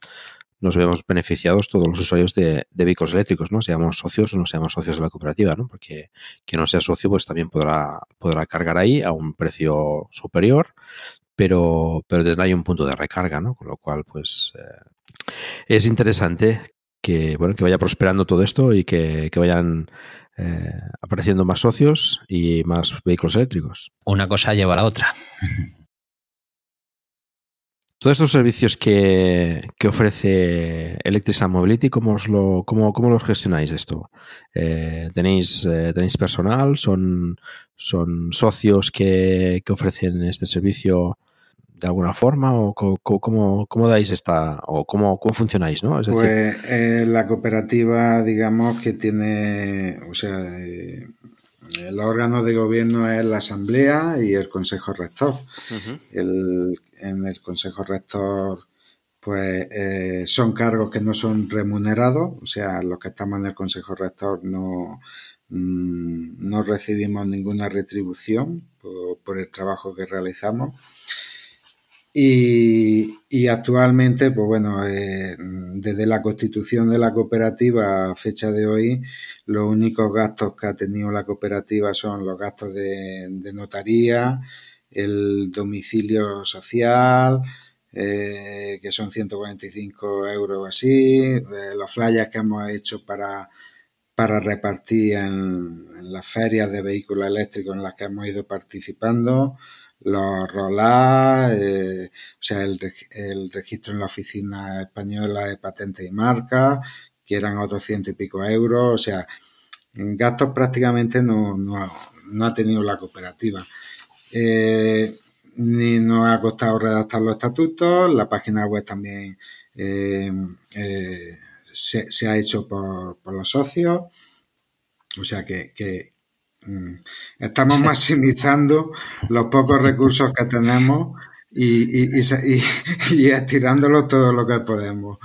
nos vemos beneficiados todos los usuarios de, vehículos eléctricos, ¿no? Seamos socios o no seamos socios de la cooperativa, ¿no? Porque quien no sea socio, pues también podrá, podrá cargar ahí a un precio superior, pero, pero desde hay un punto de recarga, ¿no? Con lo cual, pues eh, es interesante que, bueno, que vaya prosperando todo esto y que, que vayan eh, apareciendo más socios y más vehículos eléctricos. Una cosa lleva a la otra. Todos estos servicios que, ofrece Electric Mobility, ¿cómo, os lo, cómo, cómo los gestionáis esto? Eh, ¿tenéis, eh, ¿Tenéis personal? ¿Son, son socios que, ofrecen este servicio de alguna forma? ¿O cómo, cómo, dais esta, o cómo, cómo funcionáis? ¿no? pues eh, la cooperativa, digamos que tiene, o sea, el órgano de gobierno es la Asamblea y el Consejo Rector. en el Consejo Rector, pues eh, son cargos que no son remunerados, o sea, los que estamos en el Consejo Rector no, mm, no recibimos ninguna retribución por el trabajo que realizamos. Y, actualmente, pues bueno, eh, desde la constitución de la cooperativa a fecha de hoy, los únicos gastos que ha tenido la cooperativa son los gastos de, notaría, el domicilio social, eh, que son 145 euros así, eh, los flyers que hemos hecho para, para repartir en las ferias de vehículos eléctricos en las que hemos ido participando, los ROLA, eh, o sea, el, registro en la Oficina Española de Patentes y Marcas, que eran otros ciento y pico euros, o sea, gastos prácticamente no, no, ha tenido la cooperativa. Eh, ni nos ha costado redactar los estatutos, la página web también eh, se, ha hecho por, por, los socios, o sea que, Mm. Estamos maximizando los pocos recursos que tenemos y, y, estirándolos todo lo que podemos.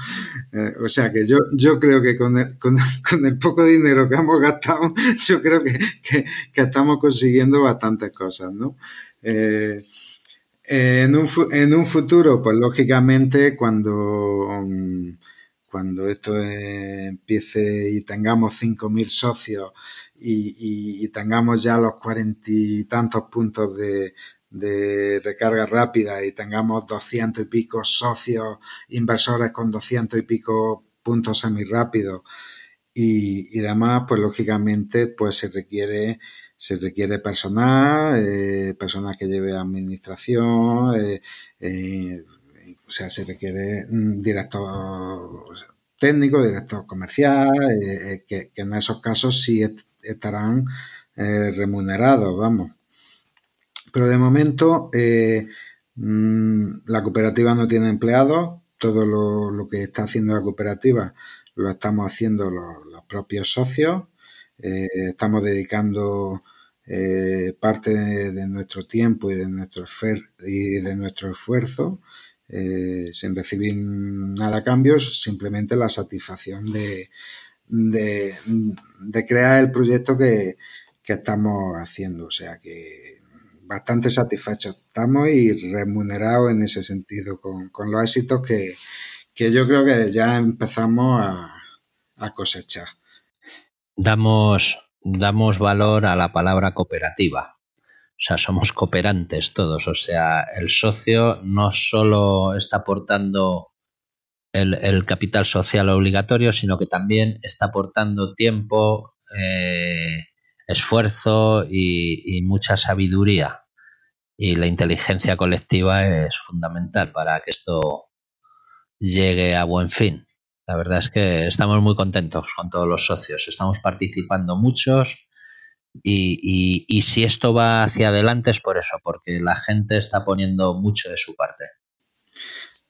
Eh, o sea que yo, yo creo que con el, con, el, poco dinero que hemos gastado, yo creo que, estamos consiguiendo bastantes cosas, ¿no? Eh, en, un, en un futuro, pues lógicamente, cuando, cuando esto empiece y tengamos 5.000 socios y, tengamos ya los cuarenta y tantos puntos de, recarga rápida y tengamos doscientos y pico socios inversores con doscientos y pico puntos semirápidos y, y demás, pues lógicamente pues se requiere se requiere personal, eh, personal que lleve administración, eh, eh, o sea, se requiere director técnico, director comercial, que, que, en esos casos sí estarán eh, remunerados, vamos. Pero de momento eh, mm, la cooperativa no tiene empleados, todo lo, que está haciendo la cooperativa lo estamos haciendo los, propios socios, eh, estamos dedicando parte de, nuestro tiempo y de nuestro, y de nuestro esfuerzo sin recibir nada a cambio, simplemente la satisfacción de, de, crear el proyecto que, estamos haciendo. O sea que bastante satisfechos estamos y remunerados en ese sentido con, los éxitos que, yo creo que ya empezamos a, cosechar. Damos, damos valor a la palabra cooperativa. O sea, somos cooperantes todos. O sea, el socio no solo está aportando el, capital social obligatorio, sino que también está aportando tiempo, eh, esfuerzo y, mucha sabiduría. Y la inteligencia colectiva es fundamental para que esto llegue a buen fin. La verdad es que estamos muy contentos con todos los socios, estamos participando muchos y, y si esto va hacia adelante es por eso, porque la gente está poniendo mucho de su parte.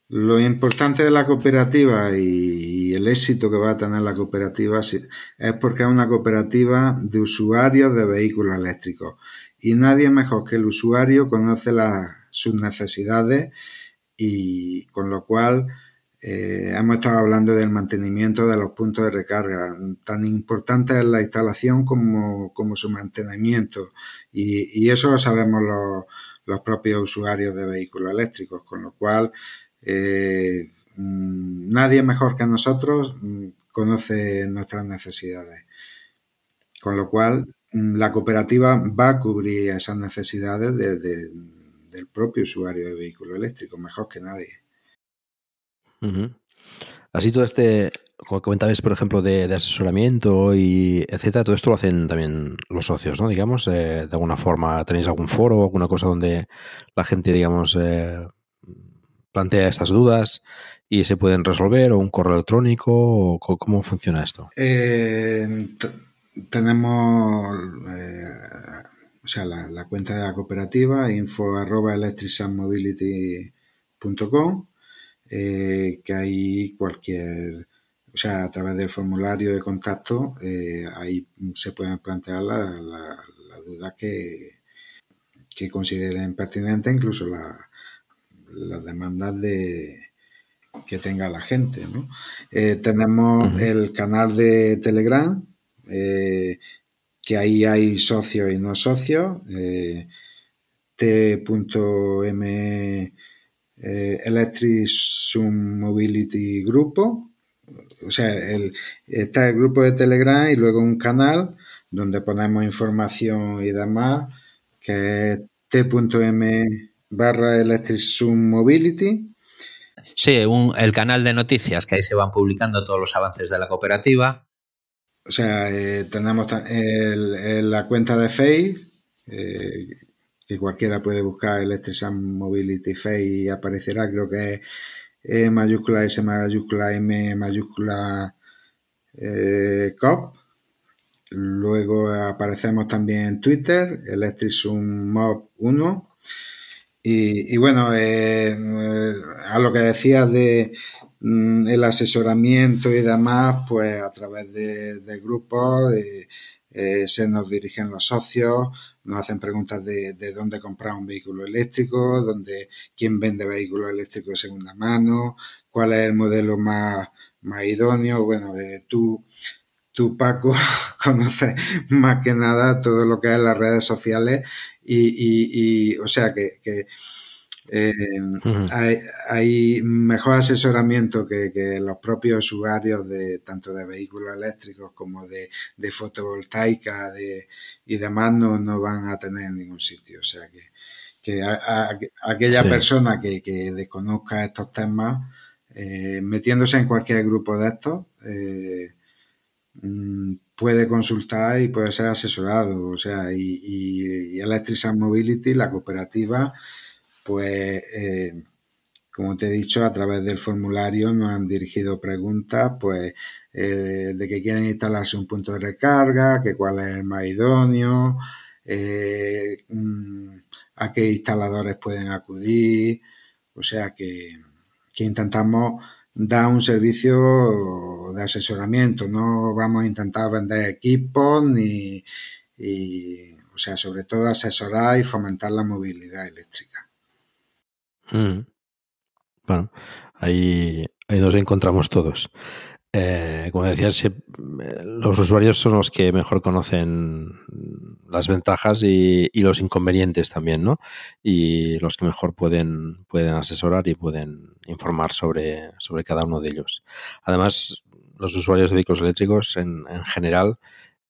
Lo importante de la cooperativa y, el éxito que va a tener la cooperativa es porque es una cooperativa de usuarios de vehículos eléctricos y nadie mejor que el usuario conoce sus necesidades y con lo cual eh, hemos estado hablando del mantenimiento de los puntos de recarga. Tan importante es la instalación como, su mantenimiento. Y, eso lo sabemos los, propios usuarios de vehículos eléctricos, con lo cual eh, mm, nadie mejor que nosotros mm, conoce nuestras necesidades. Con lo cual, mm, la cooperativa va a cubrir esas necesidades del propio usuario de vehículo eléctrico, mejor que nadie. Así todo este, como comentabais, por ejemplo, de, asesoramiento y etcétera, todo esto lo hacen también los socios, ¿no? Digamos, eh, de alguna forma, ¿tenéis algún foro, o alguna cosa donde la gente, digamos, eh, plantea estas dudas y se pueden resolver, o un correo electrónico, o cómo funciona esto? Eh, tenemos o sea, la, cuenta de la cooperativa, info arroba eh, que hay cualquier, o sea, a través del formulario de contacto, eh, ahí se pueden plantear las la, dudas que, que consideren pertinentes, incluso las demandas de que tenga la gente. ¿no? Eh, tenemos el canal de Telegram, que ahí hay socios y no socios, t.m eh, Electric Zoom Mobility Grupo. O sea, el, está el grupo de Telegram y luego un canal donde ponemos información y demás, que es t.m barra Electric Zoom Mobility. Sí, el canal de noticias, que ahí se van publicando todos los avances de la cooperativa. O sea, eh, tenemos la cuenta de Facebook, eh, que cualquiera puede buscar Electric Mobility Face y aparecerá, creo que es E mayúscula S mayúscula M mayúscula eh, COP. Luego aparecemos también en Twitter, Electric Mob 1. Y, bueno, eh, a lo que decías de mm, el asesoramiento y demás, pues a través de, grupos eh, se nos dirigen los socios, nos hacen preguntas de, dónde comprar un vehículo eléctrico, dónde, quién vende vehículos eléctricos de segunda mano, cuál es el modelo más, más idóneo. Bueno, eh, tú, tú, Paco, conoces más que nada todo lo que es las redes sociales y, y, o sea que, que eh, hay, mejor asesoramiento que, los propios usuarios de tanto de vehículos eléctricos como de, fotovoltaica de, y demás no, no, van a tener en ningún sitio. O sea que, que aquella persona que, desconozca estos temas, eh, metiéndose en cualquier grupo de estos, eh, puede consultar y puede ser asesorado. O sea, y, y, y Electric Mobility, la cooperativa, pues eh, como te he dicho, a través del formulario nos han dirigido preguntas, pues, eh, de que quieren instalarse un punto de recarga, que cuál es el más idóneo, eh, mm, a qué instaladores pueden acudir, o sea que, intentamos dar un servicio de asesoramiento, no vamos a intentar vender equipos ni, o sea, sobre todo asesorar y fomentar la movilidad eléctrica. Mm. Bueno, ahí, ahí nos encontramos todos. Eh, como decías, los usuarios son los que mejor conocen las ventajas y, los inconvenientes también, ¿no? Y los que mejor pueden, pueden asesorar y pueden informar sobre, sobre cada uno de ellos. Además, los usuarios de vehículos eléctricos en, en general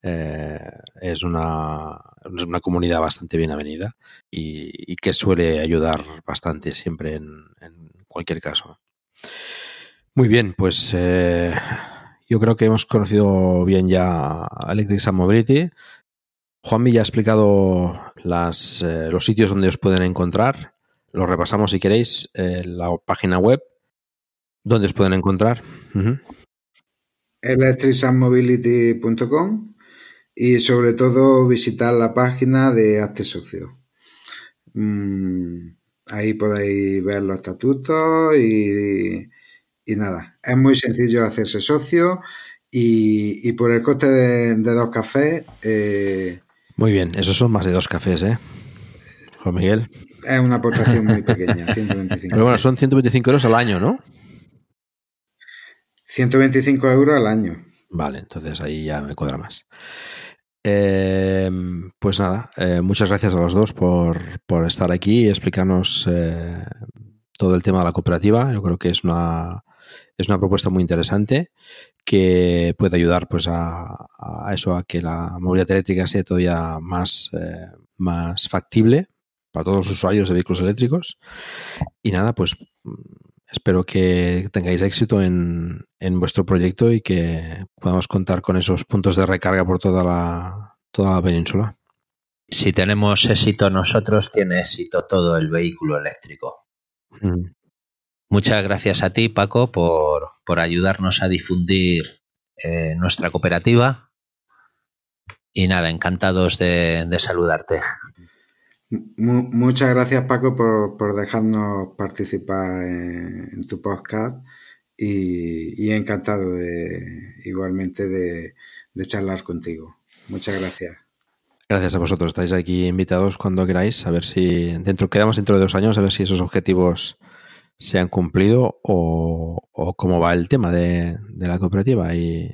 eh, es, una, una, comunidad bastante bien avenida y, que suele ayudar bastante siempre en, cualquier caso. Muy bien, pues eh, yo creo que hemos conocido bien ya Electric Mobility. Juan ya ha explicado las, eh, los sitios donde os pueden encontrar. Los repasamos si queréis. la página web. ¿Dónde os pueden encontrar? Uh y sobre todo visitar la página de Hazte Socio. Mm, ahí podéis ver los estatutos y, nada, es muy sencillo hacerse socio y, por el coste de, dos cafés... Eh, muy bien, esos son más de dos cafés, ¿eh? Juan Miguel. Es una aportación muy pequeña, 125. Pero bueno, son 125 euros al año, ¿no? 125 euros al año. Vale, entonces ahí ya me cuadra más. Eh, pues nada, eh, muchas gracias a los dos por, por estar aquí y explicarnos eh, todo el tema de la cooperativa. Yo creo que es una, es una propuesta muy interesante que puede ayudar pues a, a eso, a que la movilidad eléctrica sea todavía más, eh, más factible para todos los usuarios de vehículos eléctricos. Y nada, pues espero que tengáis éxito en, en, vuestro proyecto y que podamos contar con esos puntos de recarga por toda la, toda la península. Si tenemos éxito nosotros, tiene éxito todo el vehículo eléctrico. Mm. Muchas gracias a ti, Paco, por, por ayudarnos a difundir eh, nuestra cooperativa. Y nada, encantados de, de saludarte. Muchas gracias Paco por, por dejarnos participar en, en tu podcast y, y, encantado de igualmente de, de, charlar contigo. Muchas gracias. Gracias a vosotros. Estáis aquí invitados cuando queráis. A ver si dentro quedamos dentro de dos años a ver si esos objetivos se han cumplido o, o cómo va el tema de, de la cooperativa y,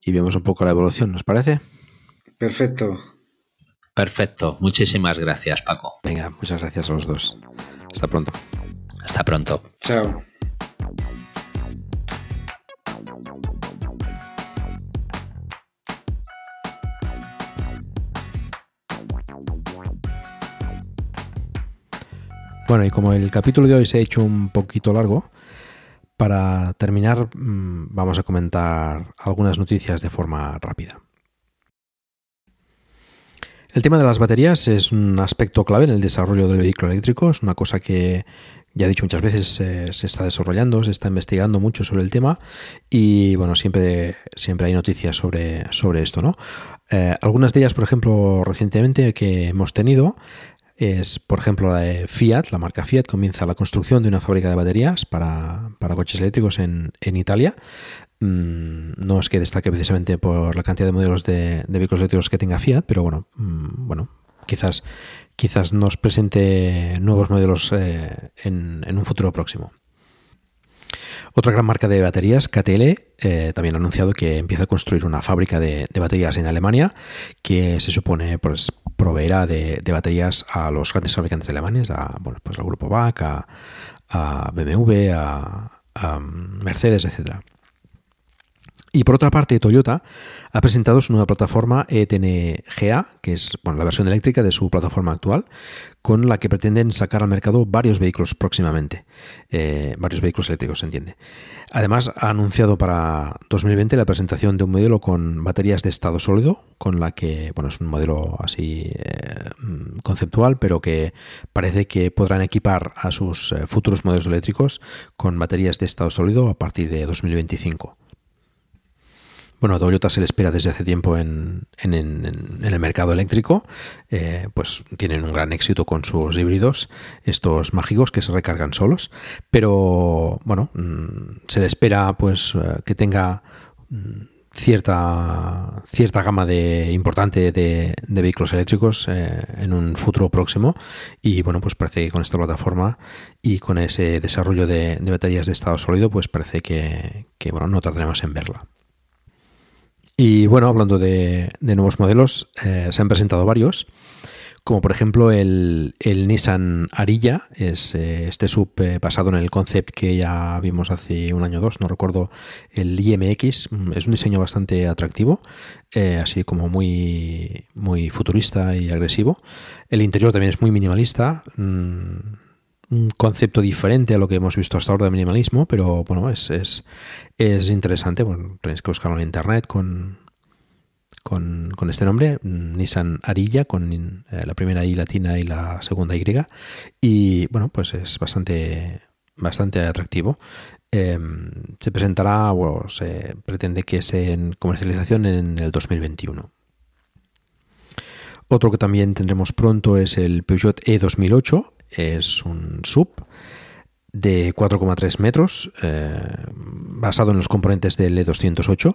y vemos un poco la evolución. ¿Nos parece? Perfecto. Perfecto. Muchísimas gracias, Paco. Venga, muchas gracias a los dos. Hasta pronto. Hasta pronto. Chao. Bueno, y como el capítulo de hoy se ha hecho un poquito largo, para terminar vamos a comentar algunas noticias de forma rápida. El tema de las baterías es un aspecto clave en el desarrollo del vehículo eléctrico. Es una cosa que, ya he dicho muchas veces, se está desarrollando, se está investigando mucho sobre el tema y, bueno, siempre, siempre hay noticias sobre, sobre esto, ¿no? Eh, algunas de ellas, por ejemplo, recientemente que hemos tenido es, por ejemplo, la de Fiat, la marca Fiat comienza la construcción de una fábrica de baterías para, para coches eléctricos en, en Italia no es que destaque precisamente por la cantidad de modelos de, vehículos eléctricos que tenga Fiat, pero bueno, bueno, quizás, quizás nos presente nuevos modelos eh, en, un futuro próximo. Otra gran marca de baterías, KTL, eh, también ha anunciado que empieza a construir una fábrica de, baterías en Alemania que se supone pues, proveerá de, baterías a los grandes fabricantes alemanes, a, bueno, pues al grupo BAC, a, BMW, a, Mercedes, etcétera. Y por otra parte, Toyota ha presentado su nueva plataforma ETNGA, que es la versión eléctrica de su plataforma actual, con la que pretenden sacar al mercado varios vehículos próximamente. Eh, varios vehículos eléctricos, se entiende. Además, ha anunciado para 2020 la presentación de un modelo con baterías de estado sólido, con la que, bueno, es un modelo así eh, conceptual, pero que parece que podrán equipar a sus eh, futuros modelos eléctricos con baterías de estado sólido a partir de 2025. Bueno, a Toyota se le espera desde hace tiempo en, el mercado eléctrico, eh, pues tienen un gran éxito con sus híbridos, estos mágicos que se recargan solos, pero bueno, se le espera pues que tenga cierta, cierta gama de, importante de, vehículos eléctricos eh, en un futuro próximo. Y bueno, pues parece que con esta plataforma y con ese desarrollo de, de baterías de estado sólido, pues parece que, que bueno, no tardaremos en verla. Y bueno, hablando de, nuevos modelos, eh, se han presentado varios, como por ejemplo el, el Nissan Arilla, es eh, este sub eh, basado en el concept que ya vimos hace un año o dos, no recuerdo, el IMX, es un diseño bastante atractivo, así como muy, muy futurista y agresivo. El interior también es muy minimalista. Mmm, un concepto diferente a lo que hemos visto hasta ahora de minimalismo, pero bueno, es, es, es interesante. Bueno, tenéis que buscarlo en internet con, con, con este nombre, Nissan Arilla, con eh, la primera I latina y la segunda Y. Y bueno, pues es bastante, bastante atractivo. Eh, se presentará, o se pretende que esté en comercialización en el 2021. Otro que también tendremos pronto es el Peugeot E2008, es un sub de 4,3 metros, eh, basado en los componentes del E208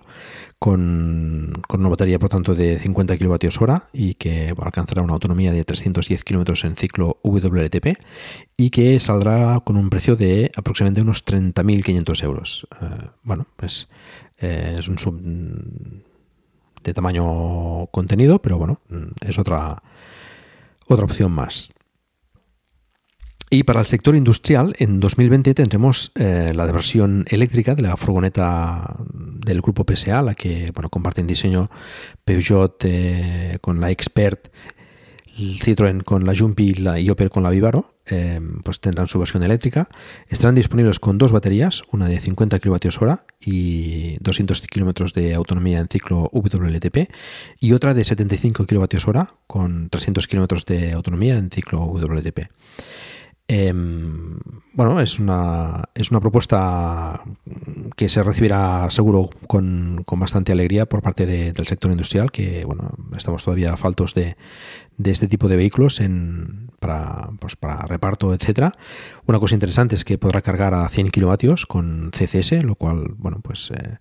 con, con, una batería por tanto de 50 kWh y que alcanzará una autonomía de 310 km en ciclo WLTP y que saldrá con un precio de aproximadamente unos 30.500 euros. Eh, bueno, pues eh, es un sub de tamaño contenido, pero bueno, es otra, otra opción más. Y para el sector industrial, en 2020 tendremos eh, la versión eléctrica de la furgoneta del grupo PSA, la que bueno, comparten diseño Peugeot eh, con la Expert, Citroën con la Jumpy la, y Opel con la Vivaro, eh, pues tendrán su versión eléctrica. Estarán disponibles con dos baterías, una de 50 kWh y 200 km de autonomía en ciclo WLTP y otra de 75 kWh con 300 km de autonomía en ciclo WLTP. Em, bueno, es una, es una propuesta que se recibirá seguro con, bastante alegría por parte del sector industrial, que bueno, estamos todavía faltos de, de este tipo de vehículos en, para, pues para reparto, etcétera. Una cosa interesante es que podrá cargar a 100 kilovatios con CCS, lo cual bueno, pues, eh,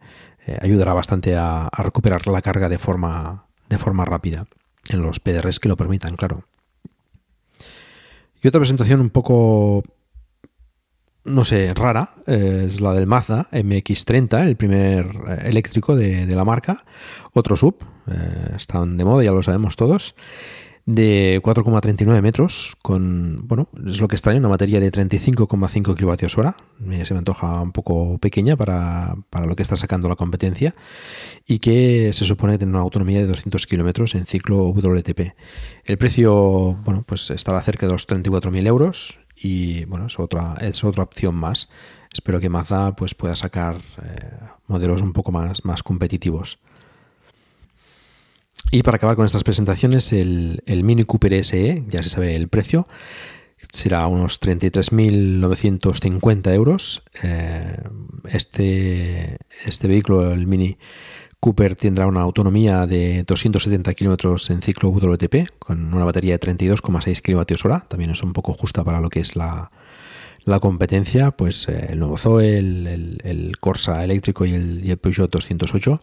eh, ayudará bastante a, a recuperar la carga de forma, de forma rápida en los PDRs que lo permitan, claro. Y otra presentación un poco, no sé, rara, eh, es la del Mazda MX30, el primer eh, eléctrico de, la marca. Otro sub, eh, están de moda, ya lo sabemos todos de 4,39 metros, con, bueno, es lo que extraña, una batería de 35,5 kWh, se me antoja un poco pequeña para, para, lo que está sacando la competencia, y que se supone que una autonomía de 200 kilómetros en ciclo WLTP. El precio, bueno, pues estará cerca de los 34.000 euros, y bueno, es otra, es otra opción más. Espero que Mazda pues, pueda sacar eh, modelos un poco más, más competitivos. Y para acabar con estas presentaciones, el, Mini Cooper SE, ya se sabe el precio, será unos 33.950 euros. Eh, este, este vehículo, el Mini Cooper, tendrá una autonomía de 270 kilómetros en ciclo WLTP, con una batería de 32,6 kWh. También es un poco justa para lo que es la, la competencia, pues eh, el nuevo Zoe, el, Corsa eléctrico y el, Peugeot 208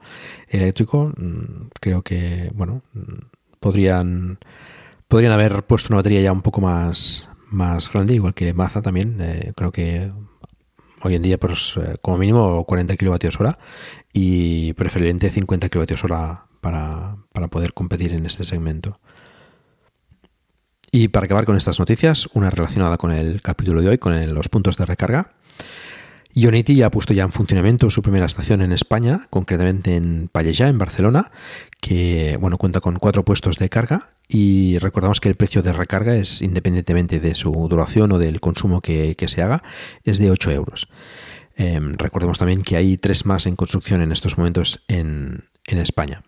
eléctrico, mm, creo que, bueno, mm, podrían, podrían haber puesto una batería ya un poco más, más grande, igual que Mazda también, eh, creo que hoy en día, pues eh, como mínimo 40 kWh y preferiblemente 50 kWh para, para poder competir en este segmento. Y para acabar con estas noticias, una relacionada con el capítulo de hoy, con los puntos de recarga. Ionity ya ha puesto ya en funcionamiento su primera estación en España, concretamente en Pallejà, en Barcelona, que bueno, cuenta con cuatro puestos de carga y recordamos que el precio de recarga es, independientemente de su duración o del consumo que, se haga, es de 8 euros. Em, recordemos también que hay tres más en construcción en estos momentos en España.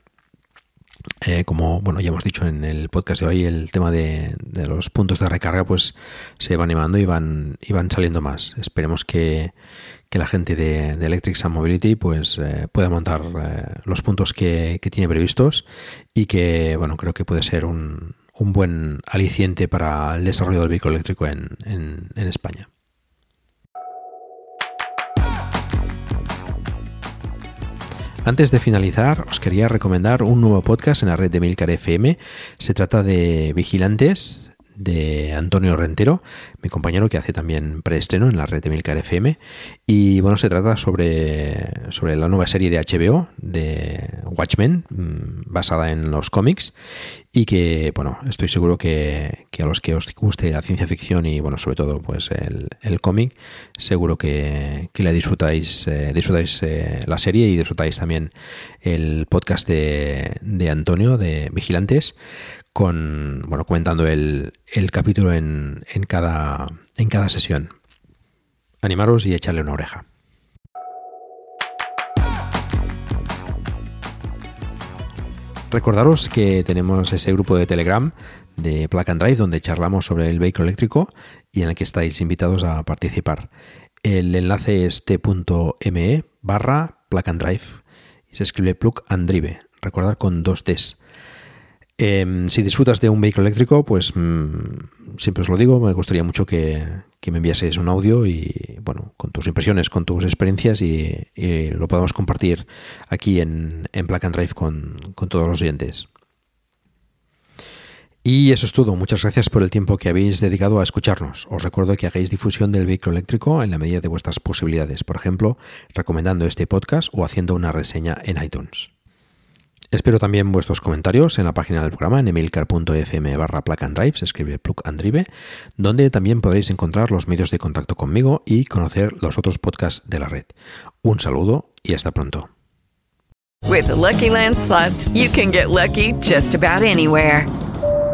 Eh, como bueno ya hemos dicho en el podcast de hoy, el tema de, los puntos de recarga pues se va animando y van, y van saliendo más. Esperemos que, la gente de, Electric Sun Mobility pues eh, pueda montar eh, los puntos que, tiene previstos y que bueno creo que puede ser un, un, buen aliciente para el desarrollo del vehículo eléctrico en, en España. Antes de finalizar, os quería recomendar un nuevo podcast en la red de Milcar FM. Se trata de Vigilantes, de Antonio Rentero, mi compañero que hace también preestreno en la red de Milcar FM. Y bueno, se trata sobre, sobre la nueva serie de HBO de Watchmen, mm, basada en los cómics, y que, bueno, estoy seguro que, a los que os guste la ciencia ficción y, bueno, sobre todo, pues el, cómic, seguro que, que le disfrutáis, eh, disfrutáis eh, la serie y disfrutáis también el podcast de, de Antonio de Vigilantes con bueno comentando el, capítulo en, en, cada, en cada sesión. Animaros y echarle una oreja. Recordaros que tenemos ese grupo de Telegram de Plug and Drive donde charlamos sobre el vehículo eléctrico y en el que estáis invitados a participar. El enlace es t.me barra Plug and Drive y se escribe Plug and Drive. Recordar con dos Ds. Em, si disfrutas de un vehículo eléctrico, pues mm, siempre os lo digo, me gustaría mucho que, me enviaseis un audio y, bueno, con tus impresiones, con tus experiencias y, lo podamos compartir aquí en, en Black Drive con, con todos los oyentes. Y eso es todo. Muchas gracias por el tiempo que habéis dedicado a escucharnos. Os recuerdo que hagáis difusión del vehículo eléctrico en la medida de vuestras posibilidades, por ejemplo, recomendando este podcast o haciendo una reseña en iTunes. Espero también vuestros comentarios en la página del programa en emilcar.fm barra plug se escribe plug and drive, donde también podréis encontrar los medios de contacto conmigo y conocer los otros podcasts de la red. Un saludo y hasta pronto.